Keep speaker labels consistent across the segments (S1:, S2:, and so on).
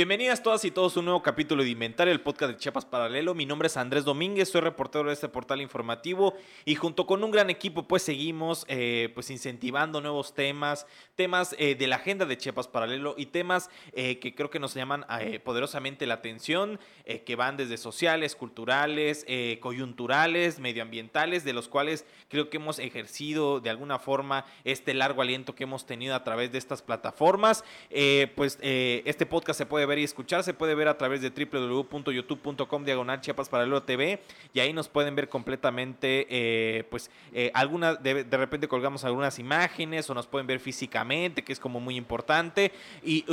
S1: Bienvenidas todas y todos a un nuevo capítulo de Inventario, el podcast de Chiapas Paralelo. Mi nombre es Andrés Domínguez, soy reportero de este portal informativo y junto con un gran equipo pues seguimos eh, pues incentivando nuevos temas, temas eh, de la agenda de Chiapas Paralelo y temas eh, que creo que nos llaman poderosamente la atención, que van desde sociales, culturales, coyunturales, medioambientales, de los cuales creo que hemos ejercido de alguna forma este largo aliento que hemos tenido a través de estas plataformas. pues este podcast se puede ver y escuchar, se puede ver a través de www.youtube.com diagonal Chiapas Paralelo TV y ahí nos pueden ver completamente, eh, pues, eh, alguna, de, repente colgamos algunas imágenes o nos pueden ver físicamente, que es como muy importante, y,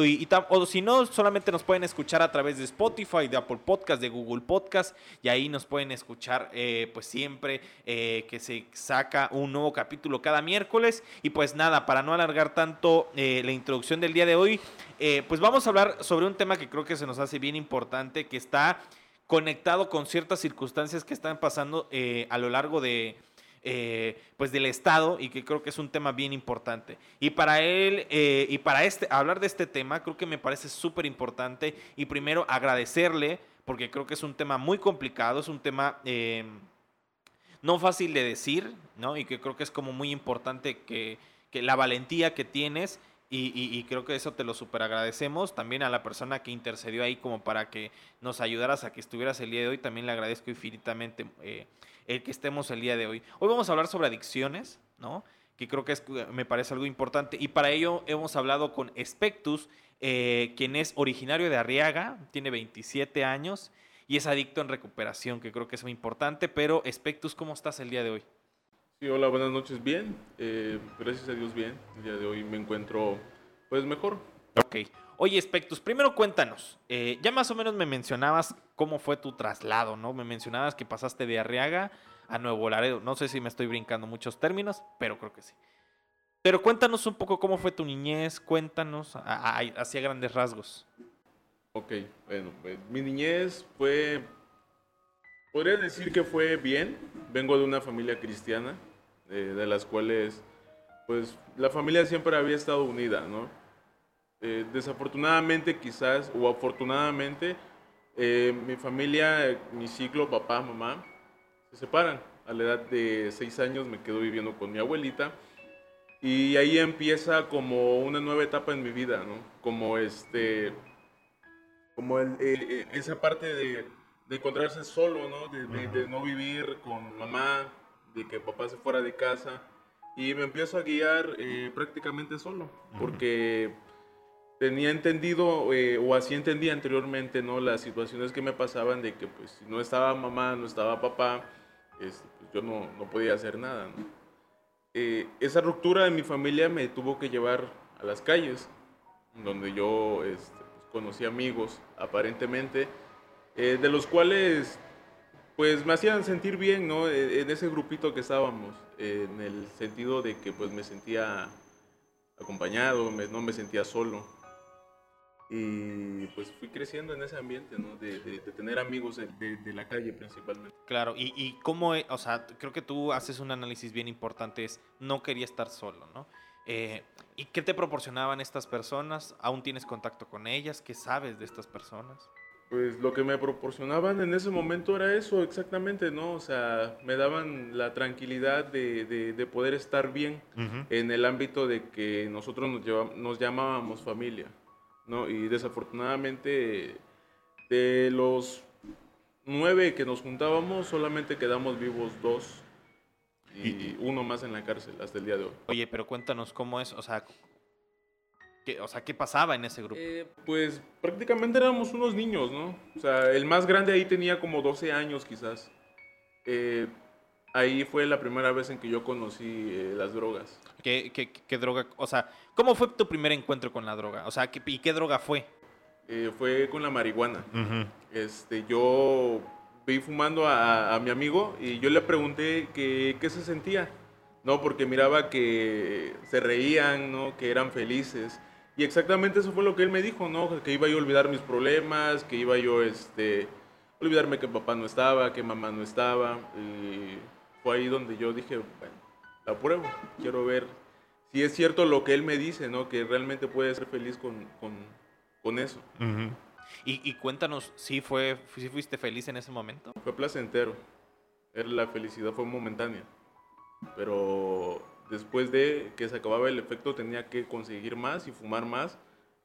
S1: o si no, solamente nos pueden escuchar a través de Spotify, de Apple Podcast, de Google Podcast, y ahí nos pueden escuchar, eh, pues, siempre que se saca un nuevo capítulo cada miércoles, y pues nada, para no alargar tanto la introducción del día de hoy, pues vamos a hablar sobre un tema que creo que se nos hace bien importante, que está conectado con ciertas circunstancias que están pasando eh, a lo largo de, eh, pues del Estado y que creo que es un tema bien importante. Y para él, eh, y para este, hablar de este tema, creo que me parece súper importante y primero agradecerle, porque creo que es un tema muy complicado, es un tema no fácil de decir, ¿no? Y que creo que es como muy importante que la valentía que tienes y, creo que eso te lo super agradecemos. También a la persona que intercedió ahí como para que nos ayudaras a que estuvieras el día de hoy, también le agradezco infinitamente eh, el que estemos el día de hoy. Hoy vamos a hablar sobre adicciones, ¿no? Que creo que es, me parece algo importante. Y para ello hemos hablado con Spectus, eh, quien es originario de Arriaga, tiene 27 años y es adicto en recuperación, que creo que es muy importante. Pero Spectus, ¿cómo estás el día de hoy?
S2: Sí, hola, buenas noches, bien. Eh, gracias a Dios, bien. El día de hoy me encuentro, pues, mejor.
S1: Ok. Oye, Spectus, primero cuéntanos. Eh, ya más o menos me mencionabas cómo fue tu traslado, ¿no? Me mencionabas que pasaste de Arriaga a Nuevo Laredo. No sé si me estoy brincando muchos términos, pero creo que sí. Pero cuéntanos un poco cómo fue tu niñez, cuéntanos hacia grandes rasgos.
S2: Ok, bueno, pues, mi niñez fue, podría decir que fue bien. Vengo de una familia cristiana de las cuales pues la familia siempre había estado unida, ¿no? Eh, desafortunadamente quizás, o afortunadamente, eh, mi familia, mi ciclo, papá, mamá, se separan. A la edad de seis años me quedo viviendo con mi abuelita y ahí empieza como una nueva etapa en mi vida, ¿no? Como este, como eh, esa parte de, encontrarse solo, ¿no? de no vivir con mamá, de que papá se fuera de casa y me empiezo a guiar eh, prácticamente solo, porque tenía entendido, eh, o así entendía anteriormente, ¿no? Las situaciones que me pasaban de que, pues, si no estaba mamá, no estaba papá, este, pues, yo no, no, podía hacer nada, eh, esa ruptura de mi familia me tuvo que llevar a las calles, donde yo este, pues, conocí amigos, aparentemente, de los cuales pues me hacían sentir bien, ¿no? E, en ese grupito que estábamos, en el sentido de que pues me sentía acompañado, no me sentía solo. Y pues fui creciendo en ese ambiente, ¿no? De, tener amigos de, la calle principalmente.
S1: Claro, y, y cómo, e, o sea, creo que tú haces un análisis bien importante, es no quería estar solo, ¿no? Eh, ¿Y qué te proporcionaban estas personas? ¿Aún tienes contacto con ellas? ¿Qué sabes de estas personas?
S2: Pues lo que me proporcionaban en ese momento era eso exactamente, ¿no? O sea, me daban la tranquilidad de, de, poder estar bien en el ámbito de que nosotros nos, nos llamábamos familia, ¿no? Y desafortunadamente de los nueve que nos juntábamos, solamente quedamos vivos dos y uno más en la cárcel hasta el día de hoy.
S1: Oye, pero cuéntanos cómo es, o sea, o sea, ¿qué pasaba en ese grupo?
S2: Eh, pues prácticamente éramos unos niños, ¿no? O sea, el más grande ahí tenía como 12 años quizás. Eh, ahí fue la primera vez en que yo conocí eh, las drogas.
S1: ¿Qué, ¿Qué, droga? O sea, ¿cómo fue tu primer encuentro con la droga? O sea, ¿y qué droga fue?
S2: fue con la marihuana. este, yo vi fumando a, a, mi amigo y yo le pregunté qué se sentía. No, porque miraba que se reían, ¿no? Que eran felices. Y exactamente eso fue lo que él me dijo, ¿no? Que iba yo a olvidar mis problemas, que iba yo este, olvidarme que papá no estaba, que mamá no estaba. Y fue ahí donde yo dije, bueno, la pruebo. Quiero ver si es cierto lo que él me dice, ¿no? Que realmente puede ser feliz con, con, con eso.
S1: y, y, cuéntanos, ¿sí, fue, ¿sí fuiste feliz en ese momento?
S2: Fue placentero. La felicidad fue momentánea. Pero después de que se acababa el efecto tenía que conseguir más y fumar más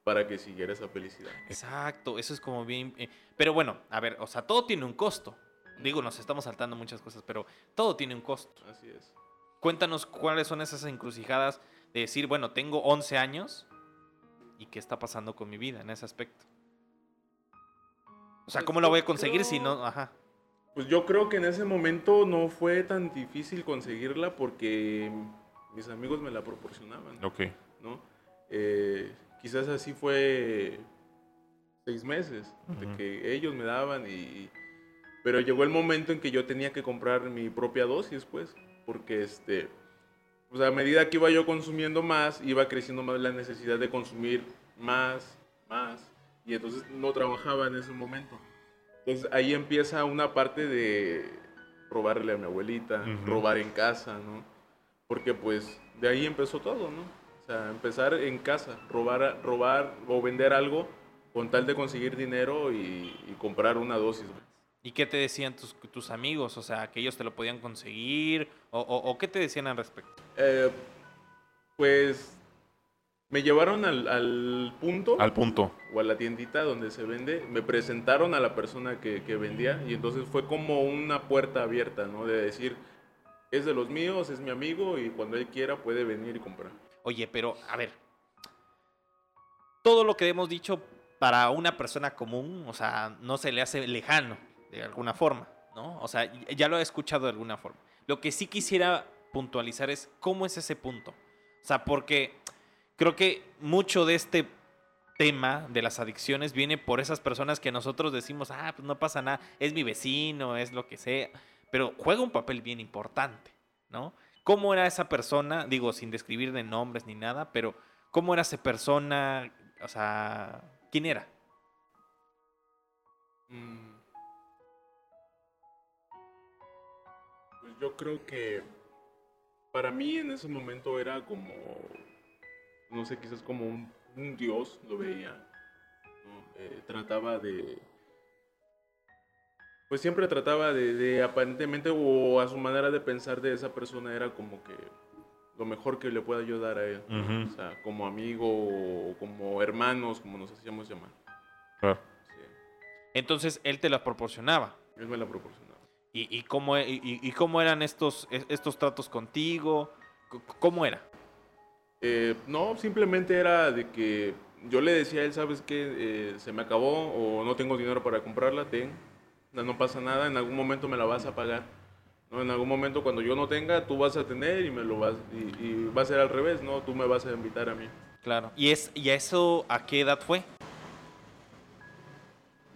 S2: para que siguiera esa felicidad.
S1: Exacto, eso es como bien... Eh, pero bueno, a ver, o sea, todo tiene un costo. Digo, nos estamos saltando muchas cosas, pero todo tiene un costo.
S2: Así es.
S1: Cuéntanos cuáles son esas encrucijadas de decir, bueno, tengo 11 años y qué está pasando con mi vida en ese aspecto. O sea, pues ¿cómo la voy a conseguir si no? Ajá.
S2: Pues yo creo que en ese momento no fue tan difícil conseguirla porque mis amigos me la proporcionaban.
S1: Ok.
S2: ¿no? Eh, quizás así fue seis meses de que ellos me daban y... Pero llegó el momento en que yo tenía que comprar mi propia dosis, pues, porque este, pues a medida que iba yo consumiendo más, iba creciendo más la necesidad de consumir más, más, y entonces no trabajaba en ese momento. Entonces ahí empieza una parte de robarle a mi abuelita, robar en casa, ¿no? Porque pues de ahí empezó todo, ¿no? O sea, empezar en casa, robar, robar o vender algo con tal de conseguir dinero y, comprar una dosis.
S1: ¿Y qué te decían tus, tus, amigos? O sea, que ellos te lo podían conseguir. ¿O, o, qué te decían al respecto?
S2: Eh, pues me llevaron al, al, punto.
S1: Al punto.
S2: O a la tiendita donde se vende. Me presentaron a la persona que, que vendía. Y entonces fue como una puerta abierta, ¿no? De decir, es de los míos, es mi amigo y cuando él quiera puede venir y comprar.
S1: Oye, pero a ver, todo lo que hemos dicho para una persona común, o sea, no se le hace lejano de alguna forma, ¿no? O sea, ya lo he escuchado de alguna forma. Lo que sí quisiera puntualizar es cómo es ese punto. O sea, porque creo que mucho de este tema de las adicciones viene por esas personas que nosotros decimos, ah, pues no pasa nada, es mi vecino, es lo que sea pero juega un papel bien importante, ¿no? ¿Cómo era esa persona? Digo, sin describir de nombres ni nada, pero ¿cómo era esa persona? O sea, ¿quién era? Mm.
S2: Pues yo creo que para mí en ese momento era como, no sé, quizás como un, dios, lo veía. Eh, trataba de pues siempre trataba de, aparentemente o a su manera de pensar de esa persona era como que lo mejor que le pueda ayudar a él. O sea, como amigo o como hermanos, como nos hacíamos llamar.
S1: Entonces él te la proporcionaba.
S2: Él me la proporcionaba.
S1: ¿Y, y cómo, e, y, cómo eran estos, estos tratos contigo? ¿Cómo era?
S2: Eh, no, simplemente era de que yo le decía a él, ¿sabes qué? Eh, se me acabó o no tengo dinero para comprarla, ten no pasa nada, en algún momento me la vas a pagar. ¿no? En algún momento cuando yo no tenga, tú vas a tener y me lo vas y, va a ser al revés, ¿no? Tú me vas a invitar a mí.
S1: Claro. ¿Y es y eso a qué edad fue?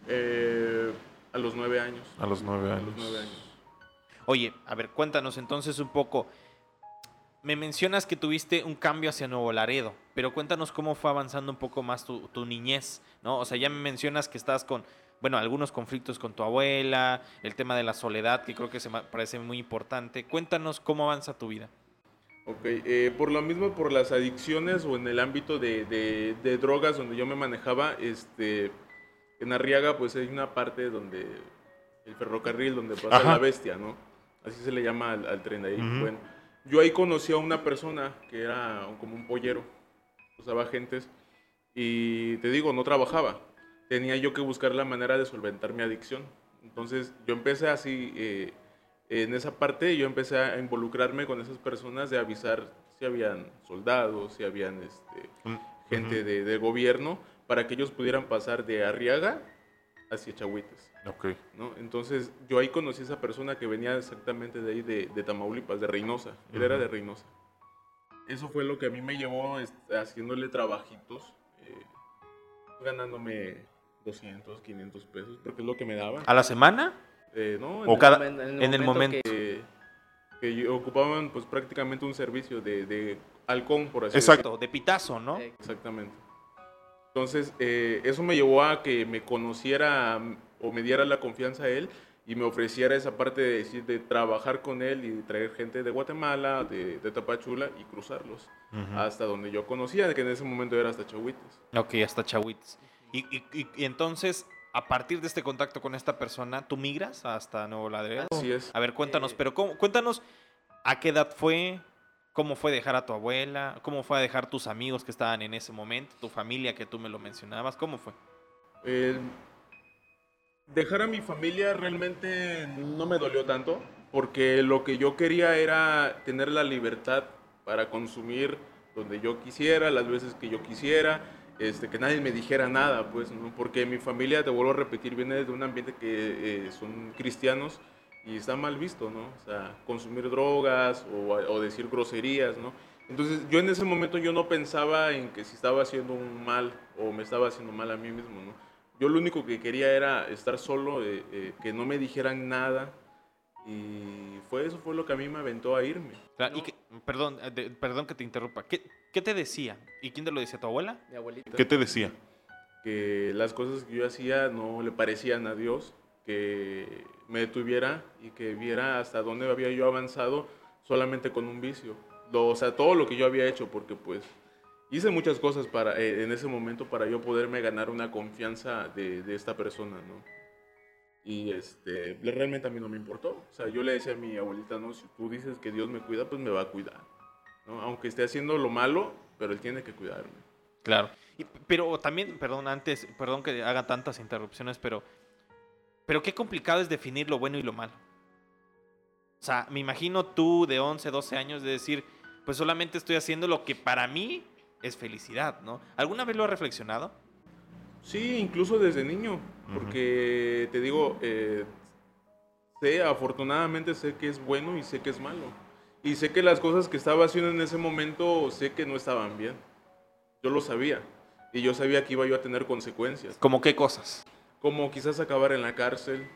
S2: Eh, a los nueve años.
S1: A los nueve años. Oye, a ver, cuéntanos entonces un poco. Me mencionas que tuviste un cambio hacia Nuevo Laredo, pero cuéntanos cómo fue avanzando un poco más tu, tu niñez, ¿no? O sea, ya me mencionas que estás con bueno, algunos conflictos con tu abuela, el tema de la soledad, que creo que se me parece muy importante. Cuéntanos cómo avanza tu vida.
S2: Ok, eh, por lo mismo, por las adicciones o en el ámbito de, de, drogas donde yo me manejaba, este, en Arriaga pues hay una parte donde, el ferrocarril donde pasa la bestia, ¿no? Así se le llama al, tren de ahí. Bueno, yo ahí conocí a una persona que era como un pollero, usaba gentes, y te digo, no trabajaba, tenía yo que buscar la manera de solventar mi adicción. Entonces yo empecé así, eh, en esa parte yo empecé a involucrarme con esas personas de avisar si habían soldados, si habían este, mm, gente de, de, gobierno, para que ellos pudieran pasar de Arriaga hacia Chahuites.
S1: Okay.
S2: ¿no? Entonces yo ahí conocí a esa persona que venía exactamente de ahí, de, de Tamaulipas, de Reynosa. Él era de Reynosa. Eso fue lo que a mí me llevó este, haciéndole trabajitos, eh, ganándome 200, 500 pesos, porque es lo que me daba.
S1: ¿A la semana?
S2: Eh, no,
S1: en, o el, cada, en, el, momento,
S2: Que, que, ocupaban pues prácticamente un servicio de, de halcón, por así
S1: Exacto, de pitazo, ¿no?
S2: Exactamente. Entonces, eh, eso me llevó a que me conociera o me diera la confianza a él y me ofreciera esa parte de, decir, de trabajar con él y traer gente de Guatemala, de, de Tapachula y cruzarlos hasta donde yo conocía, que en ese momento era hasta Chahuites.
S1: Ok, hasta Chahuites. Y, y- y- y entonces, a partir de este contacto con esta persona, ¿tú migras hasta Nuevo Laredo?
S2: Así es.
S1: A ver, cuéntanos,
S3: Eh,
S1: pero cómo- cuéntanos a qué edad fue, cómo fue dejar a tu abuela, cómo fue dejar tus amigos que estaban en ese momento, tu familia que tú me lo mencionabas, ¿cómo fue?
S2: Eh, dejar a mi familia realmente no me dolió tanto, porque lo que yo quería era tener la libertad para consumir donde yo quisiera, las veces que yo quisiera, este, que nadie me dijera nada, pues, porque mi familia, te vuelvo a repetir, viene de un ambiente que eh, son cristianos y está mal visto, ¿no? O sea, consumir drogas o, o decir groserías, ¿no? Entonces yo en ese momento yo no pensaba en que si estaba haciendo un mal o me estaba haciendo mal a mí mismo, ¿no? Yo lo único que quería era estar solo, eh, eh, que no me dijeran nada y fue eso fue lo que a mí me aventó a irme.
S1: Claro, y que- perdón, eh, de- perdón que te interrumpa. ¿Qué, qué te decía? ¿Y quién te lo decía? ¿Tu abuela?
S3: Mi abuelita.
S4: ¿Qué te decía?
S2: que las cosas que yo hacía no le parecían a Dios, que me detuviera y que viera hasta dónde había yo avanzado solamente con un vicio. Lo- o sea, todo lo que yo había hecho, porque pues hice muchas cosas para, eh, en ese momento para yo poderme ganar una confianza de, de esta persona, ¿no? Y este, realmente a mí no me importó. O sea, yo le decía a mi abuelita, no, si tú dices que Dios me cuida, pues me va a cuidar. ¿no? Aunque esté haciendo lo malo, pero Él tiene que cuidarme.
S1: Claro. Y- pero también, perdón, antes, perdón que haga tantas interrupciones, pero, pero qué complicado es definir lo bueno y lo malo. O sea, me imagino tú de 11, 12 años de decir, pues solamente estoy haciendo lo que para mí es felicidad, ¿no? ¿Alguna vez lo has reflexionado?
S2: Sí, incluso desde niño, porque te digo, eh, sé, afortunadamente sé que es bueno y sé que es malo. Y sé que las cosas que estaba haciendo en ese momento, sé que no estaban bien. Yo lo sabía. Y yo sabía que iba yo a tener consecuencias.
S1: ¿Cómo qué cosas?
S2: Como quizás acabar en la cárcel,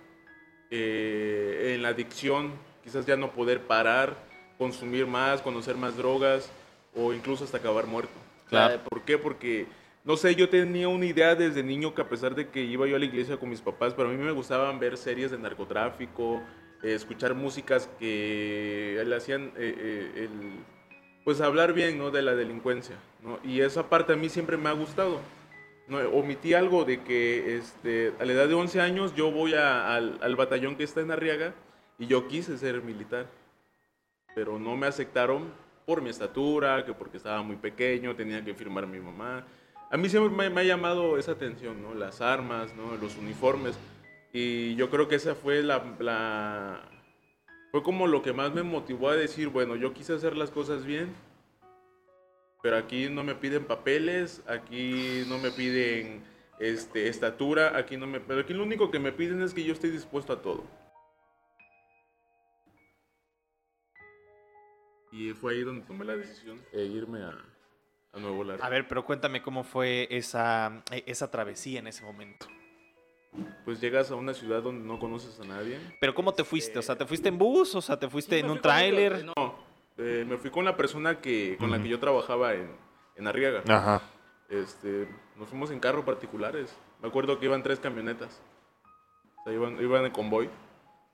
S2: eh, en la adicción, quizás ya no poder parar, consumir más, conocer más drogas o incluso hasta acabar muerto.
S1: Claro.
S2: ¿Por qué? Porque, no sé, yo tenía una idea desde niño que a pesar de que iba yo a la iglesia con mis papás, pero a mí me gustaban ver series de narcotráfico, eh, escuchar músicas que le hacían eh, eh, pues hablar bien ¿no? de la delincuencia. ¿no? Y esa parte a mí siempre me ha gustado. No, omití algo de que este, a la edad de 11 años yo voy al, al batallón que está en Arriaga y yo quise ser militar, pero no me aceptaron por mi estatura, que porque estaba muy pequeño, tenía que firmar mi mamá. A mí siempre me, ha llamado esa atención, ¿no? las armas, ¿no? los uniformes, y yo creo que esa fue la, fue como lo que más me motivó a decir, bueno, yo quise hacer las cosas bien, pero aquí no me piden papeles, aquí no me piden este, estatura, aquí no me... Pero aquí lo único que me piden es que yo esté dispuesto a todo. Y fue ahí donde tomé la decisión de irme a, a Nuevo Laredo.
S1: A ver, pero cuéntame cómo fue esa, esa travesía en ese momento.
S2: Pues llegas a una ciudad donde no conoces a nadie.
S1: Pero ¿cómo te fuiste? O sea, ¿te fuiste en bus? O sea, ¿te fuiste
S2: Sí,
S1: en un tráiler?
S2: No, eh, me fui con la persona que, con la que yo trabajaba en, en Arriaga.
S4: Ajá.
S2: Este, nos fuimos en carro particulares. Me acuerdo que iban tres camionetas. O sea, iban, iban en convoy.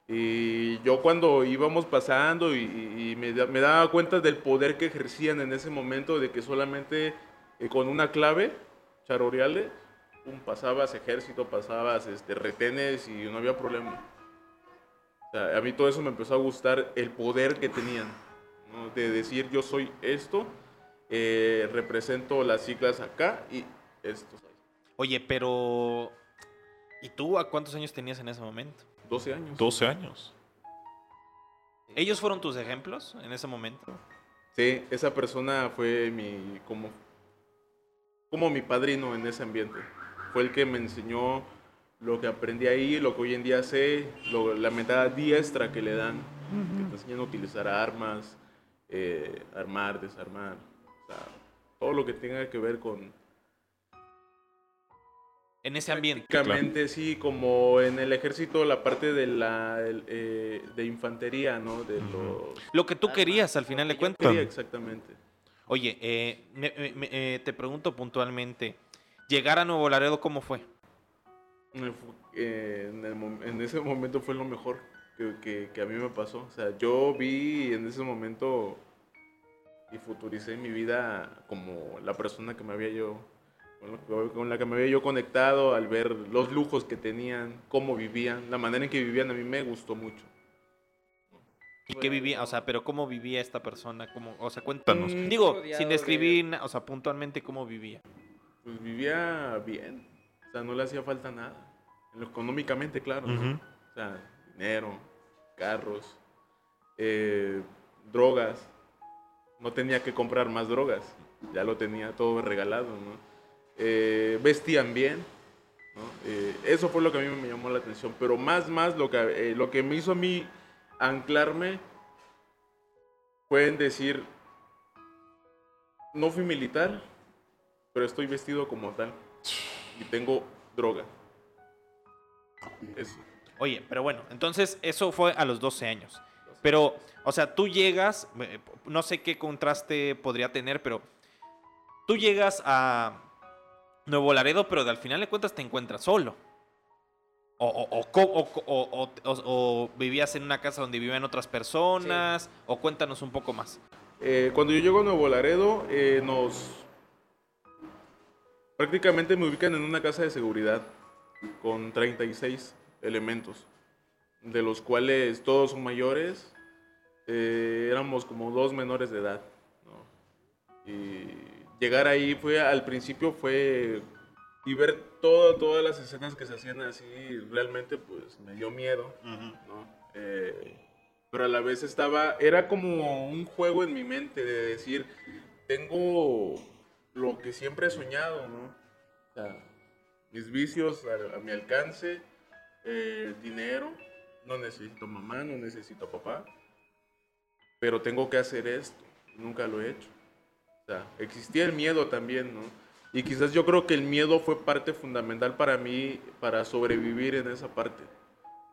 S2: Y yo cuando íbamos pasando y, me, da- me daba cuenta del poder que ejercían en ese momento, de que solamente eh, con una clave, charoreale, pum, pasabas ejército, pasabas este, retenes y no había problema. A mí todo eso me empezó a gustar, el poder que tenían, de decir yo soy esto, eh, represento las siglas acá y esto.
S1: Oye, pero... ¿Y tú a cuántos años tenías en ese momento?
S2: 12 años.
S4: 12 años.
S1: ¿Ellos fueron tus ejemplos en ese momento?
S2: Sí, esa persona fue mi, como, como mi padrino en ese ambiente. Fue el que me enseñó lo que aprendí ahí, lo que hoy en día sé, lo- la metada diestra que le dan, que te enseñan a utilizar armas, eh, armar, desarmar, o sea, todo lo que tenga que ver con...
S1: En ese ambiente.
S2: Prácticamente sí, como en el ejército la parte de la el, eh, de infantería, ¿no? De los...
S1: Lo que tú querías al final de cuentas.
S2: quería exactamente.
S1: Oye, eh, me- me- me- eh, te pregunto puntualmente, ¿llegar a Nuevo Laredo cómo fue?
S2: Eh, en, el mom- en ese momento fue lo mejor que, que- que a mí me pasó. O sea, yo vi en ese momento y futuricé mi vida como la persona que me había yo, con, la que me había yo conectado al ver los lujos que tenían, cómo vivían, la manera en que vivían a mí me gustó mucho.
S1: ¿Y qué vivía? O sea, pero ¿cómo vivía esta persona? ¿Cómo, o sea, cuéntanos.
S2: Mm,
S1: Digo, sin
S3: de-
S1: describir, o sea, puntualmente cómo vivía.
S2: Pues vivía bien, o sea, no le hacía falta nada. Económicamente, claro. O sea, dinero, carros, eh, drogas. No tenía que comprar más drogas. Ya lo tenía todo regalado, ¿no? Eh, vestían bien. Eh, eso fue lo que a mí me llamó la atención. Pero más, más, lo que, eh, lo que me hizo a mí anclarme fue en decir, no fui militar, pero estoy vestido como tal. Y tengo droga.
S1: Oye, pero bueno, entonces eso fue a los 12 años. Pero, o sea, tú llegas, no sé qué contraste podría tener, pero tú llegas a Nuevo Laredo, pero al final de cuentas te encuentras solo. O, o- vivías en una casa donde vivían otras personas, o cuéntanos un poco más.
S2: Eh, cuando yo llego a Nuevo Laredo, eh, nos. Prácticamente me ubican en una casa de seguridad con 36 elementos, de los cuales todos son mayores. eh, éramos como dos menores de edad. ¿no? Y llegar ahí fue, al principio fue. Y ver todo, todas las escenas que se hacían así, realmente pues me dio miedo. ¿no? Eh, pero a la vez estaba, era como un juego en mi mente de decir, tengo lo que siempre he soñado, ¿no? O sea, mis vicios a, a mi alcance, eh, dinero, no necesito mamá, no necesito papá, pero tengo que hacer esto, nunca lo he hecho. O sea, existía el miedo también, ¿no? Y quizás yo creo que el miedo fue parte fundamental para mí, para sobrevivir en esa parte.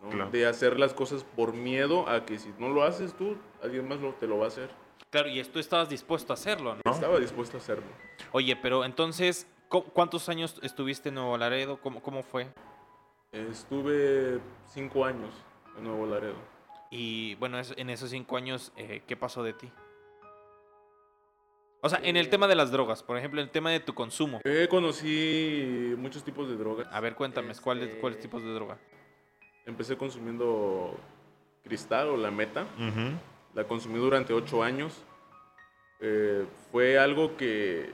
S2: ¿no?
S4: Claro.
S2: De hacer las cosas por miedo a que si no lo haces tú, alguien más lo, te lo va a hacer.
S1: Claro, y tú estabas dispuesto a hacerlo, ¿no?
S2: Estaba dispuesto a hacerlo.
S1: Oye, pero entonces, ¿cu- ¿cuántos años estuviste en Nuevo Laredo? ¿Cómo, cómo fue?
S2: Estuve cinco años en Nuevo Laredo.
S1: Y bueno, en esos cinco años, eh, ¿qué pasó de ti? O sea, en el tema de las drogas, por ejemplo, en el tema de tu consumo.
S2: Eh, conocí muchos tipos de drogas.
S1: A ver, cuéntame, ¿cuáles,
S3: Este-
S1: ¿cuáles tipos de droga?
S2: Empecé consumiendo cristal o la meta. La consumí durante ocho años. Eh, fue algo que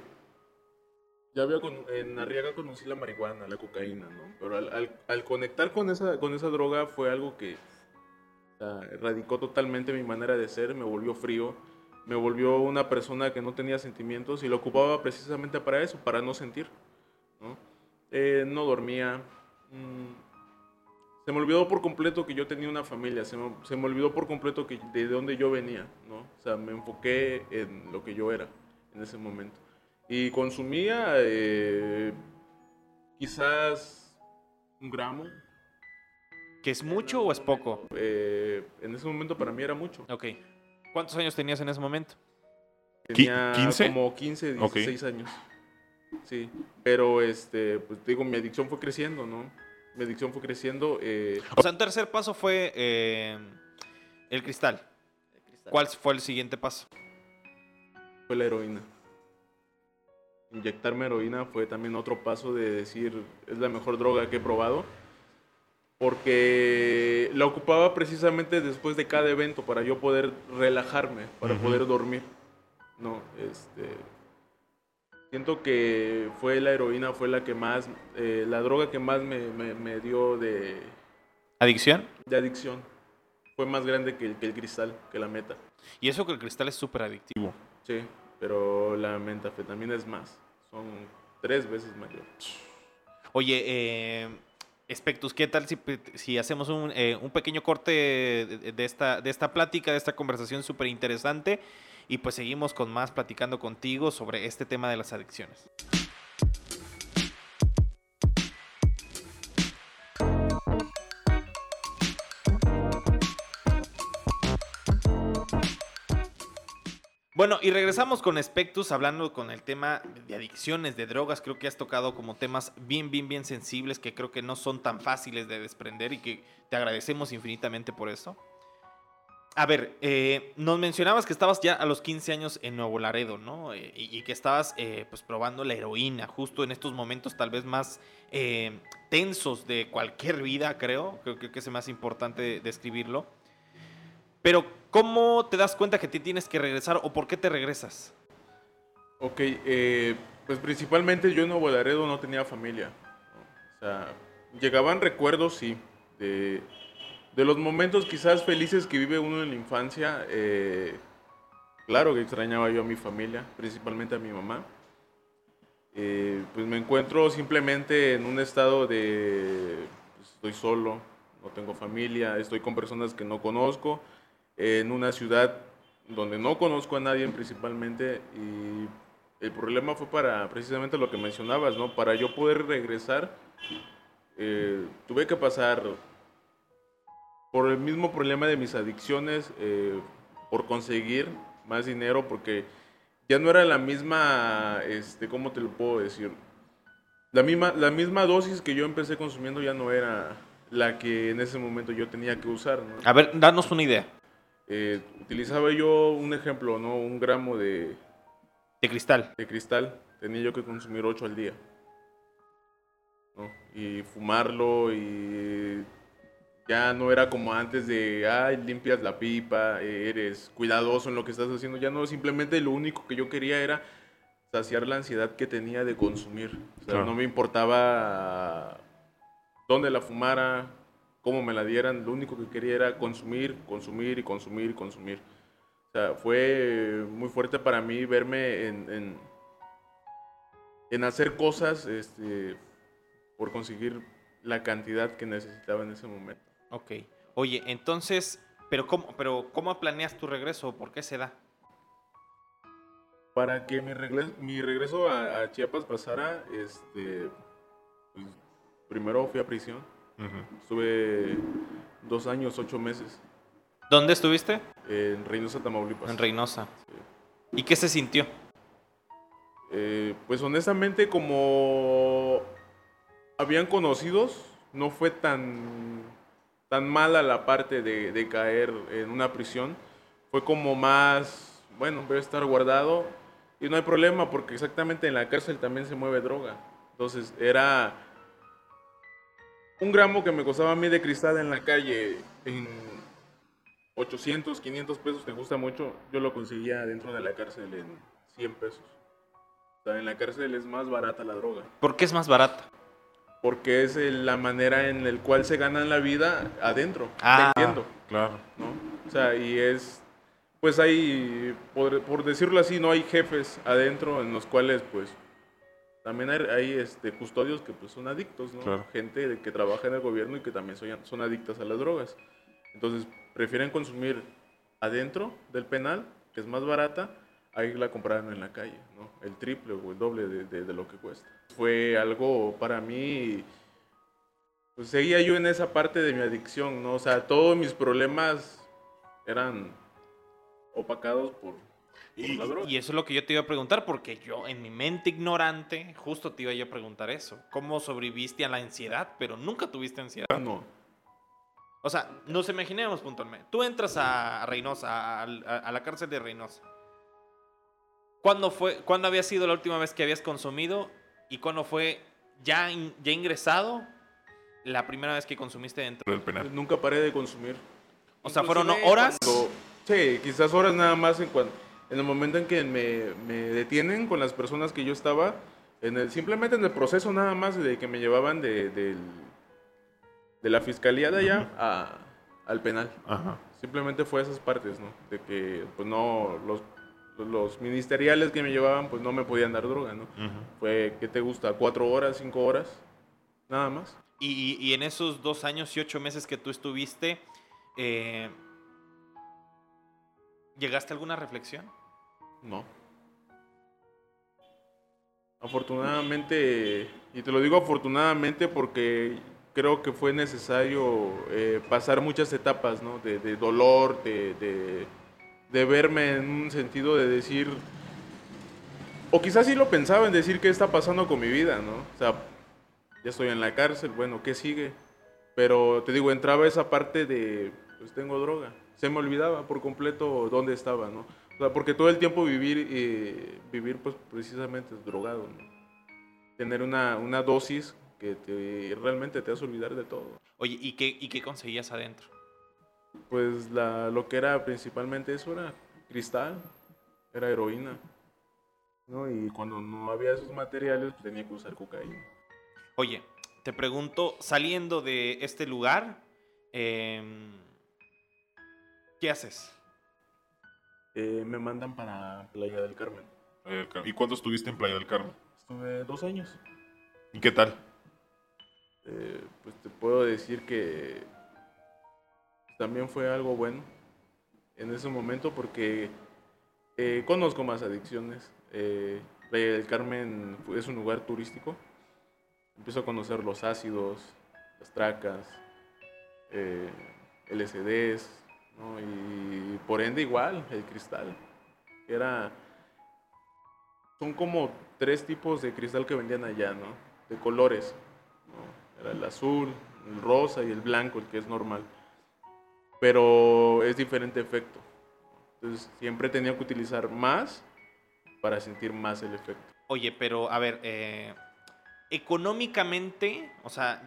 S2: ya había con- en Arriaga conocí la marihuana, la cocaína, ¿no? Pero al, al- al conectar con esa, con esa droga fue algo que o sea, erradicó totalmente mi manera de ser, me volvió frío, me volvió una persona que no tenía sentimientos y lo ocupaba precisamente para eso, para no sentir, ¿no? Eh, no dormía. mm, se me olvidó por completo que yo tenía una familia, se me, se me olvidó por completo que de dónde yo venía, ¿no? O sea, me enfoqué en lo que yo era en ese momento. Y consumía eh, quizás un gramo.
S1: ¿Que es mucho o es poco?
S2: eh, en ese momento para mí era mucho.
S1: Ok. ¿Cuántos años tenías en ese momento?
S2: Tenía
S4: 15?
S2: como 15,
S4: Ok.
S2: 16 años. Sí, pero este, pues digo, mi adicción fue creciendo, ¿no? Mi adicción fue creciendo. eh,
S1: O sea, un tercer paso fue eh, el cristal.
S3: El cristal.
S1: ¿Cuál fue el siguiente paso?
S2: fue la heroína. Inyectarme heroína fue también otro paso de decir, es la mejor droga que he probado. Porque la ocupaba precisamente después de cada evento para yo poder relajarme, para poder dormir. No, este. Siento que fue la heroína, fue la que más, eh, la droga que más me, me- me dio de,
S1: ¿Adicción?
S2: de adicción. Fue más grande que el, que el cristal, que la meta.
S1: Y eso que el cristal es súper adictivo.
S2: Sí, pero la metafetamina es más. Son tres veces mayor.
S1: Oye, eh, Spectus, ¿qué tal si, si hacemos un, eh, un pequeño corte de, de esta, de esta plática, de esta conversación súper interesante? Y pues seguimos con más platicando contigo sobre este tema de las adicciones. Bueno, y regresamos con Spectus hablando con el tema de adicciones, de drogas. Creo que has tocado como temas bien, bien, bien sensibles que creo que no son tan fáciles de desprender y que te agradecemos infinitamente por eso. A ver, eh, nos mencionabas que estabas ya a los 15 años en Nuevo Laredo, ¿no? Eh, y, que estabas eh, pues probando la heroína, justo en estos momentos tal vez más tensos de cualquier vida, creo. Creo, que es más importante describirlo. Pero, ¿cómo te das cuenta que te tienes que regresar o por qué te regresas?
S2: Ok, pues principalmente yo en Nuevo Laredo no tenía familia. O sea, llegaban recuerdos, sí, de de los momentos quizás felices que vive uno en la infancia, eh, claro que extrañaba yo a mi familia, principalmente a mi mamá. Eh, pues me encuentro simplemente en un estado de pues, estoy solo, no tengo familia, estoy con personas que no conozco, en una ciudad donde no conozco a nadie principalmente y el problema fue para precisamente lo que mencionabas, ¿no? Para yo poder regresar, eh, tuve que pasar por el mismo problema de mis adicciones, eh, por conseguir más dinero, porque ya no era la misma, este, ¿cómo te lo puedo decir? La misma, la misma dosis que yo empecé consumiendo ya no era la que en ese momento yo tenía que usar.
S1: A ver, danos una idea.
S2: Eh, utilizaba yo un ejemplo, ¿no? Un gramo de...
S1: De cristal.
S2: De cristal. Tenía yo que consumir 8 al día. ¿no? Y fumarlo y ya no era como antes de, ay, limpias la pipa, eres cuidadoso en lo que estás haciendo. Ya no, simplemente lo único que yo quería era saciar la ansiedad que tenía de consumir. O sea, no me importaba dónde la fumara, cómo me la dieran. Lo único que quería era consumir, consumir y consumir y consumir. O sea, fue muy fuerte para mí verme en, en, hacer cosas este, por conseguir la cantidad que necesitaba en ese momento.
S1: Ok. Oye, entonces, ¿pero cómo, pero cómo planeas tu regreso? ¿Por qué se da?
S2: Para que mi regreso, mi regreso a, Chiapas pasara, este, pues, primero fui a prisión. Estuve dos años, ocho meses.
S1: ¿Dónde estuviste?
S2: En Reynosa, Tamaulipas.
S1: En Reynosa. ¿Y qué se sintió?
S2: Eh, pues honestamente, como habían conocidos, no fue tan tan mala la parte de, caer en una prisión. Fue como más, bueno, voy a estar guardado y no hay problema porque exactamente en la cárcel también se mueve droga. Entonces era un gramo que me costaba a mí de cristal en la calle en 800, 500 pesos, te gusta mucho, yo lo conseguía dentro de la cárcel en 100 pesos. O sea, en la cárcel es más barata la droga.
S1: ¿Por qué es más barata?
S2: porque es la manera en la cual se ganan la vida adentro, ah, Claro. ¿no? O sea, y es, pues hay, por, decirlo así, no hay jefes adentro en los cuales, pues, también hay, este, custodios que pues son adictos, ¿no? Gente que trabaja en el gobierno y que también son, son adictas a las drogas. Entonces, prefieren consumir adentro del penal, que es más barata, ahí la compraron en la calle, ¿no? El triple o el doble de lo que cuesta fue algo para mí, pues seguía yo en esa parte de mi adicción, ¿no? O sea, todos mis problemas eran opacados por,
S1: y, y, eso es lo que yo te iba a preguntar, porque yo en mi mente ignorante, justo te iba yo a preguntar eso. ¿Cómo sobreviviste a la ansiedad, pero nunca tuviste ansiedad?
S2: No.
S1: O sea, nos imaginemos puntualmente. Tú entras a Reynosa, a, a, la cárcel de Reynosa. ¿Cuándo, fue, ¿Cuándo había sido la última vez que habías consumido ¿Y cuándo fue ya, ya ingresado la primera vez que consumiste dentro del
S2: penal? Nunca paré de consumir.
S1: O sea, ¿fueron horas?
S2: sí, quizás horas nada más en, cuando, en el momento en que me, me, detienen con las personas que yo estaba, en el, simplemente en el proceso nada más de que me llevaban de, de, de la fiscalía de allá a, al penal. Ajá. Simplemente fue esas partes, ¿no? De que pues no, los los ministeriales que me llevaban, pues no me podían dar droga, ¿no? Fue, ¿qué te gusta? ¿Cuatro horas, cinco horas? Nada más.
S1: Y, en esos dos años y ocho meses que tú estuviste, eh, ¿llegaste a alguna reflexión?
S2: No. Afortunadamente, y te lo digo afortunadamente porque creo que fue necesario eh, pasar muchas etapas, ¿no? De, dolor, de de verme en un sentido de decir, o quizás sí lo pensaba en decir qué está pasando con mi vida, ¿no? O sea, ya estoy en la cárcel, bueno, ¿qué sigue? Pero te digo, entraba esa parte de, pues tengo droga. Se me olvidaba por completo dónde estaba, ¿no? O sea, porque todo el tiempo vivir, eh, vivir pues precisamente drogado, ¿no? Tener una, una dosis que te, realmente te hace olvidar de todo.
S1: Oye, ¿y qué, y qué conseguías adentro?
S2: Pues la, lo que era principalmente eso era cristal, era heroína. ¿no? Y cuando no había esos materiales, pues, tenía que usar cocaína.
S1: Oye, te pregunto, saliendo de este lugar, em, ¿qué haces?
S2: Eh, me mandan para Playa del Carmen.
S3: ¿Y cuándo estuviste en Playa del Carmen?
S2: Estuve dos años.
S3: ¿Y qué tal?
S2: Eh, pues te puedo decir que también fue algo bueno en ese momento porque eh, conozco más adicciones. Eh, Playa del Carmen es un lugar turístico. Empiezo a conocer los ácidos, las tracas, eh, LCDs, y por ende igual el cristal. Era, son como tres tipos de cristal que vendían allá, ¿no? De colores. Era el azul, el rosa y el blanco, el que es normal. Pero es diferente efecto. Entonces siempre tenía que utilizar más para sentir más el efecto.
S1: Oye, pero a ver, eh, económicamente, o sea,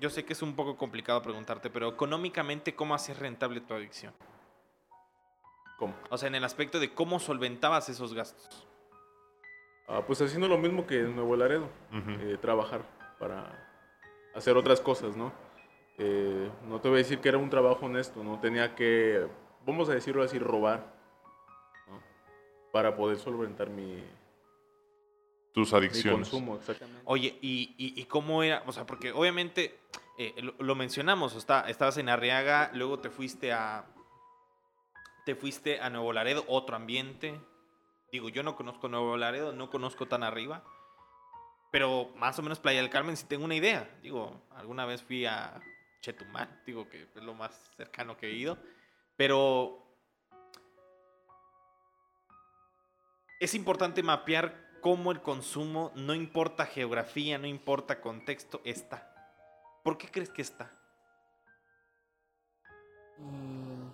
S1: yo sé que es un poco complicado preguntarte, pero económicamente, ¿cómo haces rentable tu adicción?
S2: ¿Cómo?
S1: O sea, en el aspecto de cómo solventabas esos gastos.
S2: Ah, pues haciendo lo mismo que en Nuevo Laredo, eh, trabajar para hacer otras cosas, ¿no? Eh, no te voy a decir que era un trabajo honesto, no tenía que, vamos a decirlo así, robar para poder solventar mi,
S3: tus adicciones.
S2: consumo, exactamente.
S1: Oye, ¿y, cómo era? O sea, porque obviamente eh, lo, mencionamos, está, estabas en Arriaga, luego te fuiste a. Te fuiste a Nuevo Laredo, otro ambiente. Digo, yo no conozco Nuevo Laredo, no conozco tan arriba. Pero más o menos Playa del Carmen sí tengo una idea. Digo, alguna vez fui a Chetumal, digo que es lo más cercano que he ido. Pero es importante mapear cómo el consumo, no importa geografía, no importa contexto, está. ¿Por qué crees que está?
S2: Mm,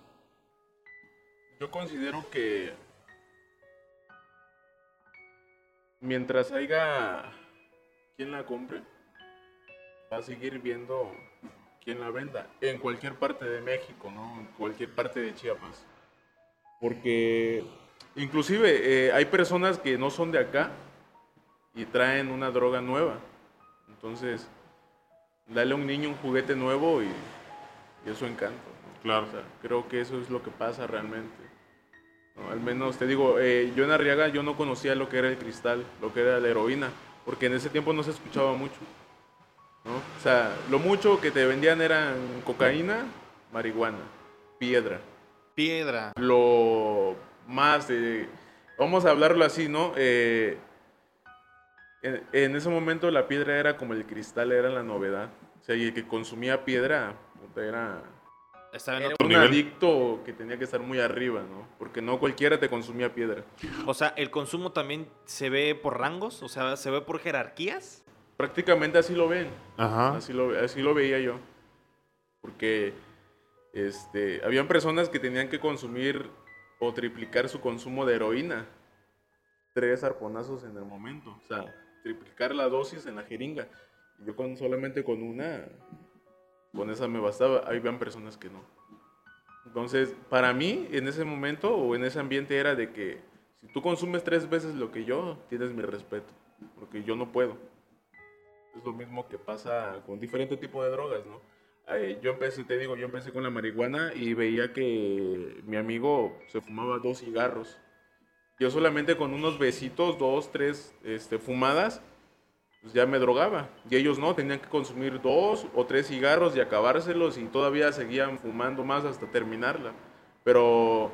S2: yo considero que mientras haya quien la compre, va a seguir viendo quien la venda en cualquier parte de México, ¿no? En cualquier parte de Chiapas. Porque Inclusive eh, hay personas que no son de acá y traen una droga nueva. Entonces, dale a un niño un juguete nuevo y, eso encanta.
S3: Claro.
S2: creo que eso es lo que pasa realmente. Al menos te digo, eh, yo en Arriaga yo no conocía lo que era el cristal, lo que era la heroína, porque en ese tiempo no se escuchaba mucho. O sea, lo mucho que te vendían eran cocaína, marihuana, piedra.
S1: Piedra.
S2: Lo más de, vamos a hablarlo así, ¿no? Eh, en, ese momento la piedra era como el cristal, era la novedad. O sea, y el que consumía piedra era,
S1: era
S2: un adicto que tenía que estar muy arriba, ¿no? Porque no cualquiera te consumía piedra.
S1: O sea, ¿el consumo también se ve por rangos? O sea, ¿se ve por jerarquías?
S2: Prácticamente así lo ven. Ajá. Así lo, así lo veía yo. Porque este, habían personas que tenían que consumir o triplicar su consumo de heroína. Tres arponazos en el momento. O sea, triplicar la dosis en la jeringa. Yo con, solamente con una, con esa me bastaba. Habían personas que no. Entonces, para mí, en ese momento o en ese ambiente era de que si tú consumes tres veces lo que yo, tienes mi respeto. Porque yo no puedo. Es lo mismo que pasa con diferentes tipos de drogas, ¿no? Yo empecé, te digo, yo empecé con la marihuana y veía que mi amigo se fumaba dos cigarros. Yo solamente con unos besitos, dos, tres este, fumadas, pues ya me drogaba. Y ellos no, tenían que consumir dos o tres cigarros y acabárselos y todavía seguían fumando más hasta terminarla. Pero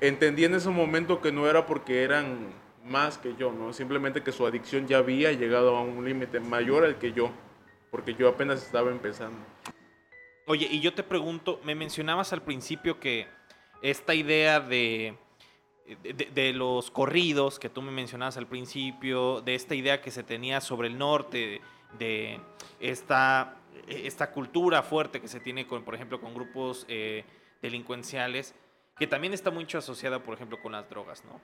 S2: entendí en ese momento que no era porque eran más que yo, ¿no? Simplemente que su adicción ya había llegado a un límite mayor al que yo, porque yo apenas estaba empezando.
S1: Oye, y yo te pregunto, me mencionabas al principio que esta idea de de, de los corridos que tú me mencionabas al principio, de esta idea que se tenía sobre el norte, de esta, esta cultura fuerte que se tiene, con, por ejemplo, con grupos eh, delincuenciales, que también está mucho asociada, por ejemplo, con las drogas, ¿no?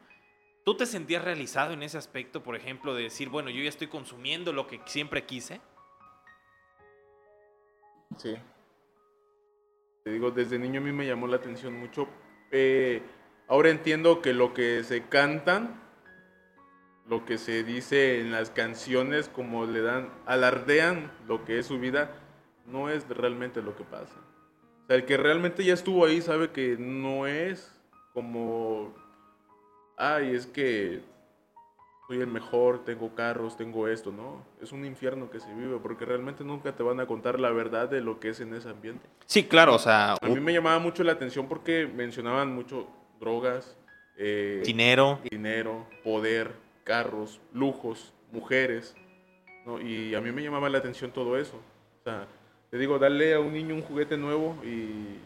S1: ¿Tú te sentías realizado en ese aspecto, por ejemplo, de decir, bueno, yo ya estoy consumiendo lo que siempre quise?
S2: Sí. Te digo, desde niño a mí me llamó la atención mucho. Eh, ahora entiendo que lo que se cantan, lo que se dice en las canciones, como le dan, alardean lo que es su vida, no es realmente lo que pasa. O sea, el que realmente ya estuvo ahí sabe que no es como, ay, es que soy el mejor, tengo carros, tengo esto, ¿no? Es un infierno que se vive porque realmente nunca te van a contar la verdad de lo que es en ese ambiente.
S1: Sí, claro, o sea...
S2: A mí me llamaba mucho la atención porque mencionaban mucho drogas, eh,
S1: dinero.
S2: dinero, poder, carros, lujos, mujeres, ¿no? Y a mí me llamaba la atención todo eso. O sea, te digo, darle a un niño un juguete nuevo y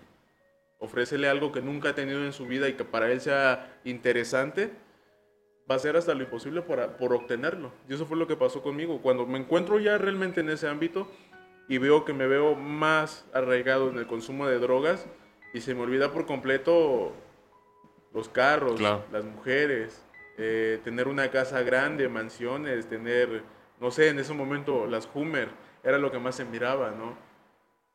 S2: ofrécele algo que nunca ha tenido en su vida y que para él sea interesante, va a ser hasta lo imposible por, por, obtenerlo. Y eso fue lo que pasó conmigo. Cuando me encuentro ya realmente en ese ámbito y veo que me veo más arraigado en el consumo de drogas y se me olvida por completo los carros,
S3: Claro.
S2: las mujeres, eh, tener una casa grande, mansiones, tener, no sé, en ese momento las Hummer, era lo que más se miraba, ¿no?